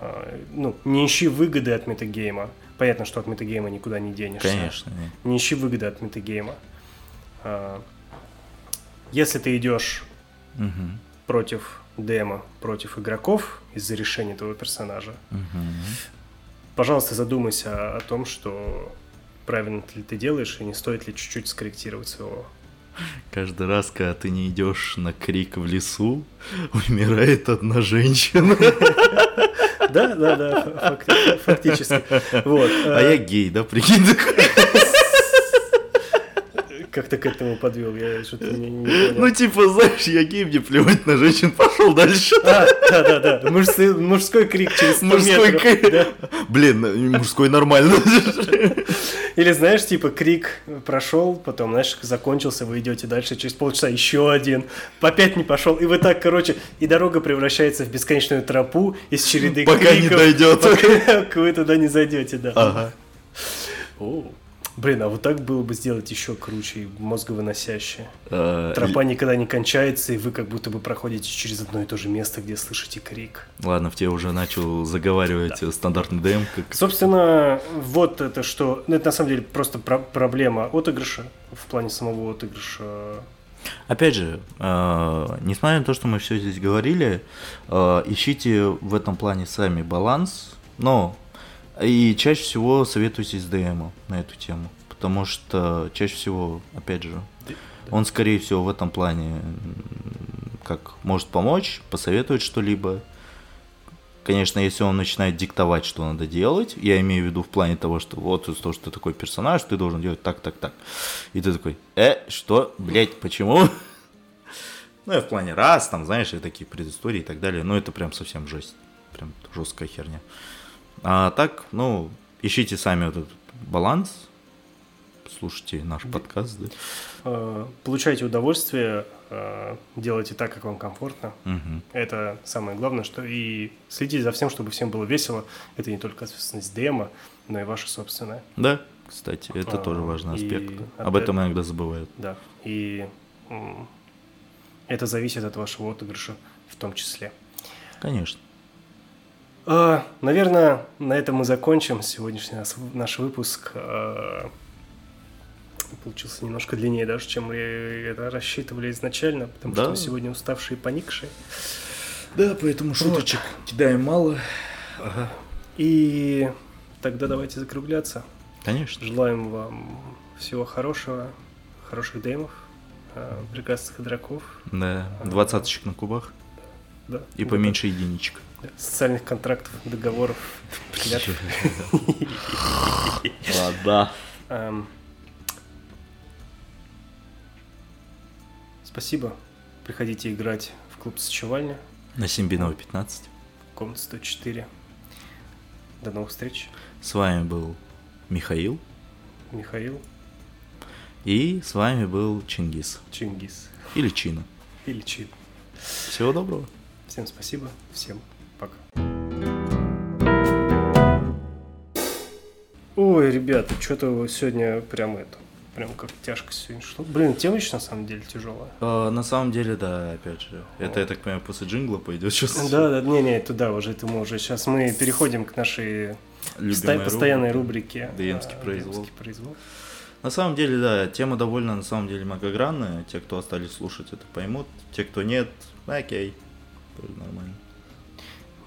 а, ну, не ищи выгоды от метагейма. Понятно, что от метагейма никуда не денешься. Конечно. нет. Не ищи выгоды от метагейма. А, Если ты идешь Мгм. Против демо, против игроков из-за решения твоего персонажа, Мгм. пожалуйста, задумайся о том, что правильно ли ты делаешь, и не стоит ли чуть-чуть скорректировать своего. Каждый раз, когда ты не идешь на крик в лесу, умирает одна женщина. Да, да, да, факти- фактически. Вот. А э, я гей, да, прикинь? Как ты к этому подвел? Я что-то не, не. Ну, типа, знаешь, я гей, мне плевать на женщин, пошел дальше. А, да, да, да. Мужской, мужской крик через 100 Мужской метров. крик. да. Блин, мужской нормально. Или знаешь, типа крик прошел, потом, знаешь, закончился, вы идете дальше, через полчаса еще один, опять не пошел, и вы так, короче, и дорога превращается в бесконечную тропу из череды Пока не криков, дойдет. пока вы туда не зайдете, да. Ага. О, Блин, а вот так было бы сделать еще круче и мозговыносяще. Э, Тропа никогда не кончается, и вы как будто бы проходите через одно и то же место, где слышите крик. Ладно, в тебе уже начал заговаривать э, стандартный ДМ, как Собственно, вот это что... Ну, это на самом деле просто про- проблема отыгрыша в плане самого отыгрыша. Опять же, э, несмотря на то, что мы все здесь говорили, э, ищите в этом плане сами баланс, но и чаще всего советуйтесь с ДМом на эту тему, потому что чаще всего, опять же, он, скорее всего, в этом плане как может помочь, посоветовать что-либо. Конечно, если он начинает диктовать, что надо делать, я имею в виду в плане того, что вот того, что ты такой персонаж, ты должен делать так, так, так. И ты такой, э, что, блядь, почему? Ну, я в плане раз, там, знаешь, и такие предыстории и так далее. Ну, это прям совсем жесть. Прям жесткая херня. А так, ну, ищите сами вот этот баланс. Слушайте наш подкаст, да? Э, Получайте удовольствие, э, делайте так, как вам комфортно. Мгм. Это самое главное, что и следите за всем, чтобы всем было весело. Это не только ответственность демо, но и ваша собственная. Да, кстати, это А, тоже важный аспект. от Об этом иногда забывают. Да. И это зависит от вашего отыгрыша в том числе. Конечно. А, Наверное, на этом мы закончим сегодняшний наш выпуск. А, получился немножко длиннее даже, чем мы это рассчитывали изначально, потому Да. что мы сегодня уставшие и поникшие. Да, поэтому шуточек кидаем мало. И тогда давайте закругляться. Конечно. Желаем вам всего хорошего, хороших деймов, э, прекрасных игроков, Да, двадцаточек на кубах да, и да, поменьше единичек. Социальных контрактов, договоров, клятв. Ладно. Эм, Спасибо. Приходите играть в клуб Сочевальня, На Симбинова 15. комната 104. До новых встреч. С вами был Михаил. Михаил И с вами был Чингис. Чингис Или Чина. или Чин. Всего доброго. Всем спасибо, всем пока. Ой, ребята, что-то сегодня прям это, прям как тяжко сегодня шло. Блин, тема еще на самом деле тяжелая. А, на самом деле, да, опять же. Это, я так понимаю, после джингла пойдет сейчас. Да, да, не-не, туда уже, это мы уже сейчас мы переходим к нашей поста- постоянной рубрике. Деемский а, произвол. Произвол. На самом деле, да, тема довольно, на самом деле, многогранная. Те, кто остались слушать, это поймут. Те, кто нет, окей. Нормально.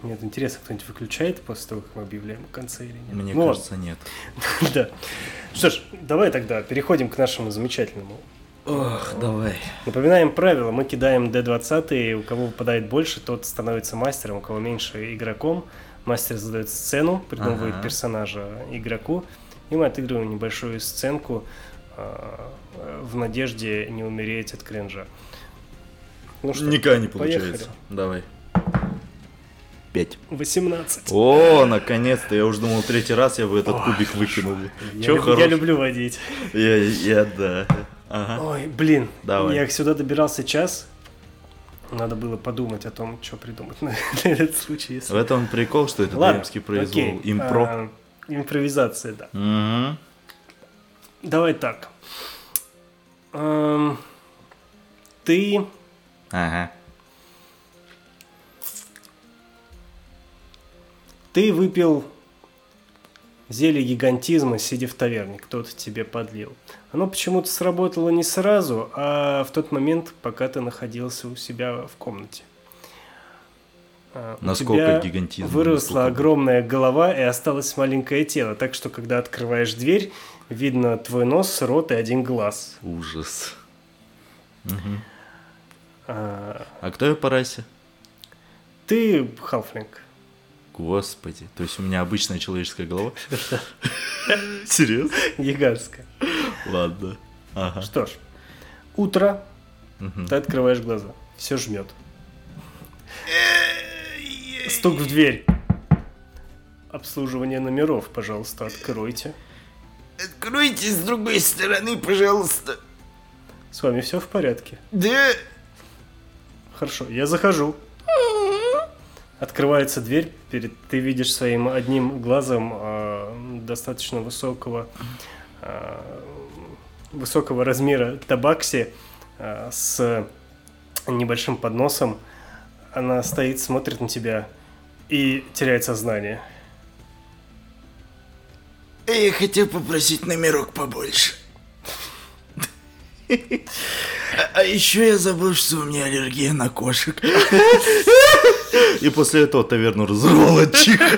Мне вот интересно, кто-нибудь выключает после того, как мы объявляем о конце или нет? Мне Ну, кажется, нет. ладно, да. Что ж, давай тогда переходим к нашему замечательному Ох, давай. Напоминаем правила. Мы кидаем D20, и у кого выпадает больше, тот становится мастером, у кого меньше игроком. Мастер задает сцену, придумывает Ага. персонажа игроку, и мы отыгрываем небольшую сценку а, в надежде не умереть от кринжа. Ну что, Никогда не поехали. получается. Давай. Пять. 18. О, наконец-то. Я уже думал, третий раз я бы этот Ой, кубик выкинул. Я, Чё люб- я люблю водить. Я, я, да. Ага. Ой, блин, Давай. я сюда добирался час. Надо было подумать о том, что придумать на, на этот случай. Если... В этом прикол, что это даемский произвол. окей. Импро. А, импровизация, да. Мгм. Давай так. Эм, ты Ага. Ты выпил зелье гигантизма, сидя в таверне, кто-то тебе подлил. Оно почему-то сработало не сразу, а в тот момент, пока ты находился у себя в комнате. А, Насколько гигантизм? Выросла насколько- огромная голова и осталось маленькое тело, так что когда открываешь дверь, видно твой нос, рот и один глаз. Ужас. Мгм. А, А кто я по расе? ты халфлинг. Господи, то есть у меня обычная человеческая голова? Серьезно? Гигантская. Ладно. Ага. Что ж, утро, ты открываешь глаза, все жмет. Стук в дверь. Обслуживание номеров, пожалуйста, откройте. Откройте с другой стороны, пожалуйста. С вами все в порядке? Да. Хорошо, я захожу. Открывается дверь, перед, ты видишь своим одним глазом а, достаточно высокого, а, высокого размера табакси а, с небольшим подносом. Она стоит, смотрит на тебя и теряет сознание. Я хотел попросить номерок побольше. А еще я забыл, что у меня аллергия на кошек. И после этого таверну разорвал от чиха.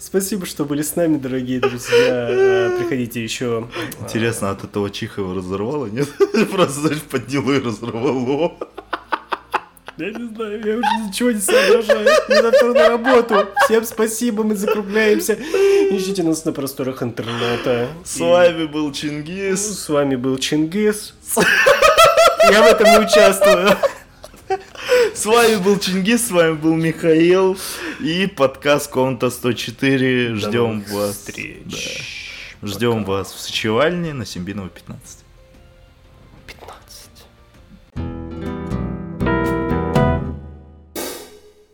Спасибо, что были с нами, дорогие друзья. А, Приходите еще. Интересно, от этого чиха его разорвало, нет? Просто, знаешь, подняло и разорвало. Я не знаю, я уже ничего не соображаю. Мне завтра на работу. Всем спасибо, мы закругляемся. Ищите нас на просторах интернета. С И вами был Чингис. С вами был Чингис. Я в этом не участвую. С вами был Чингис, с вами был Михаил. И подкаст Комната 104. Ждем вас. встреч. Да. Ждем вас в Сочевальне на Симбинова 15.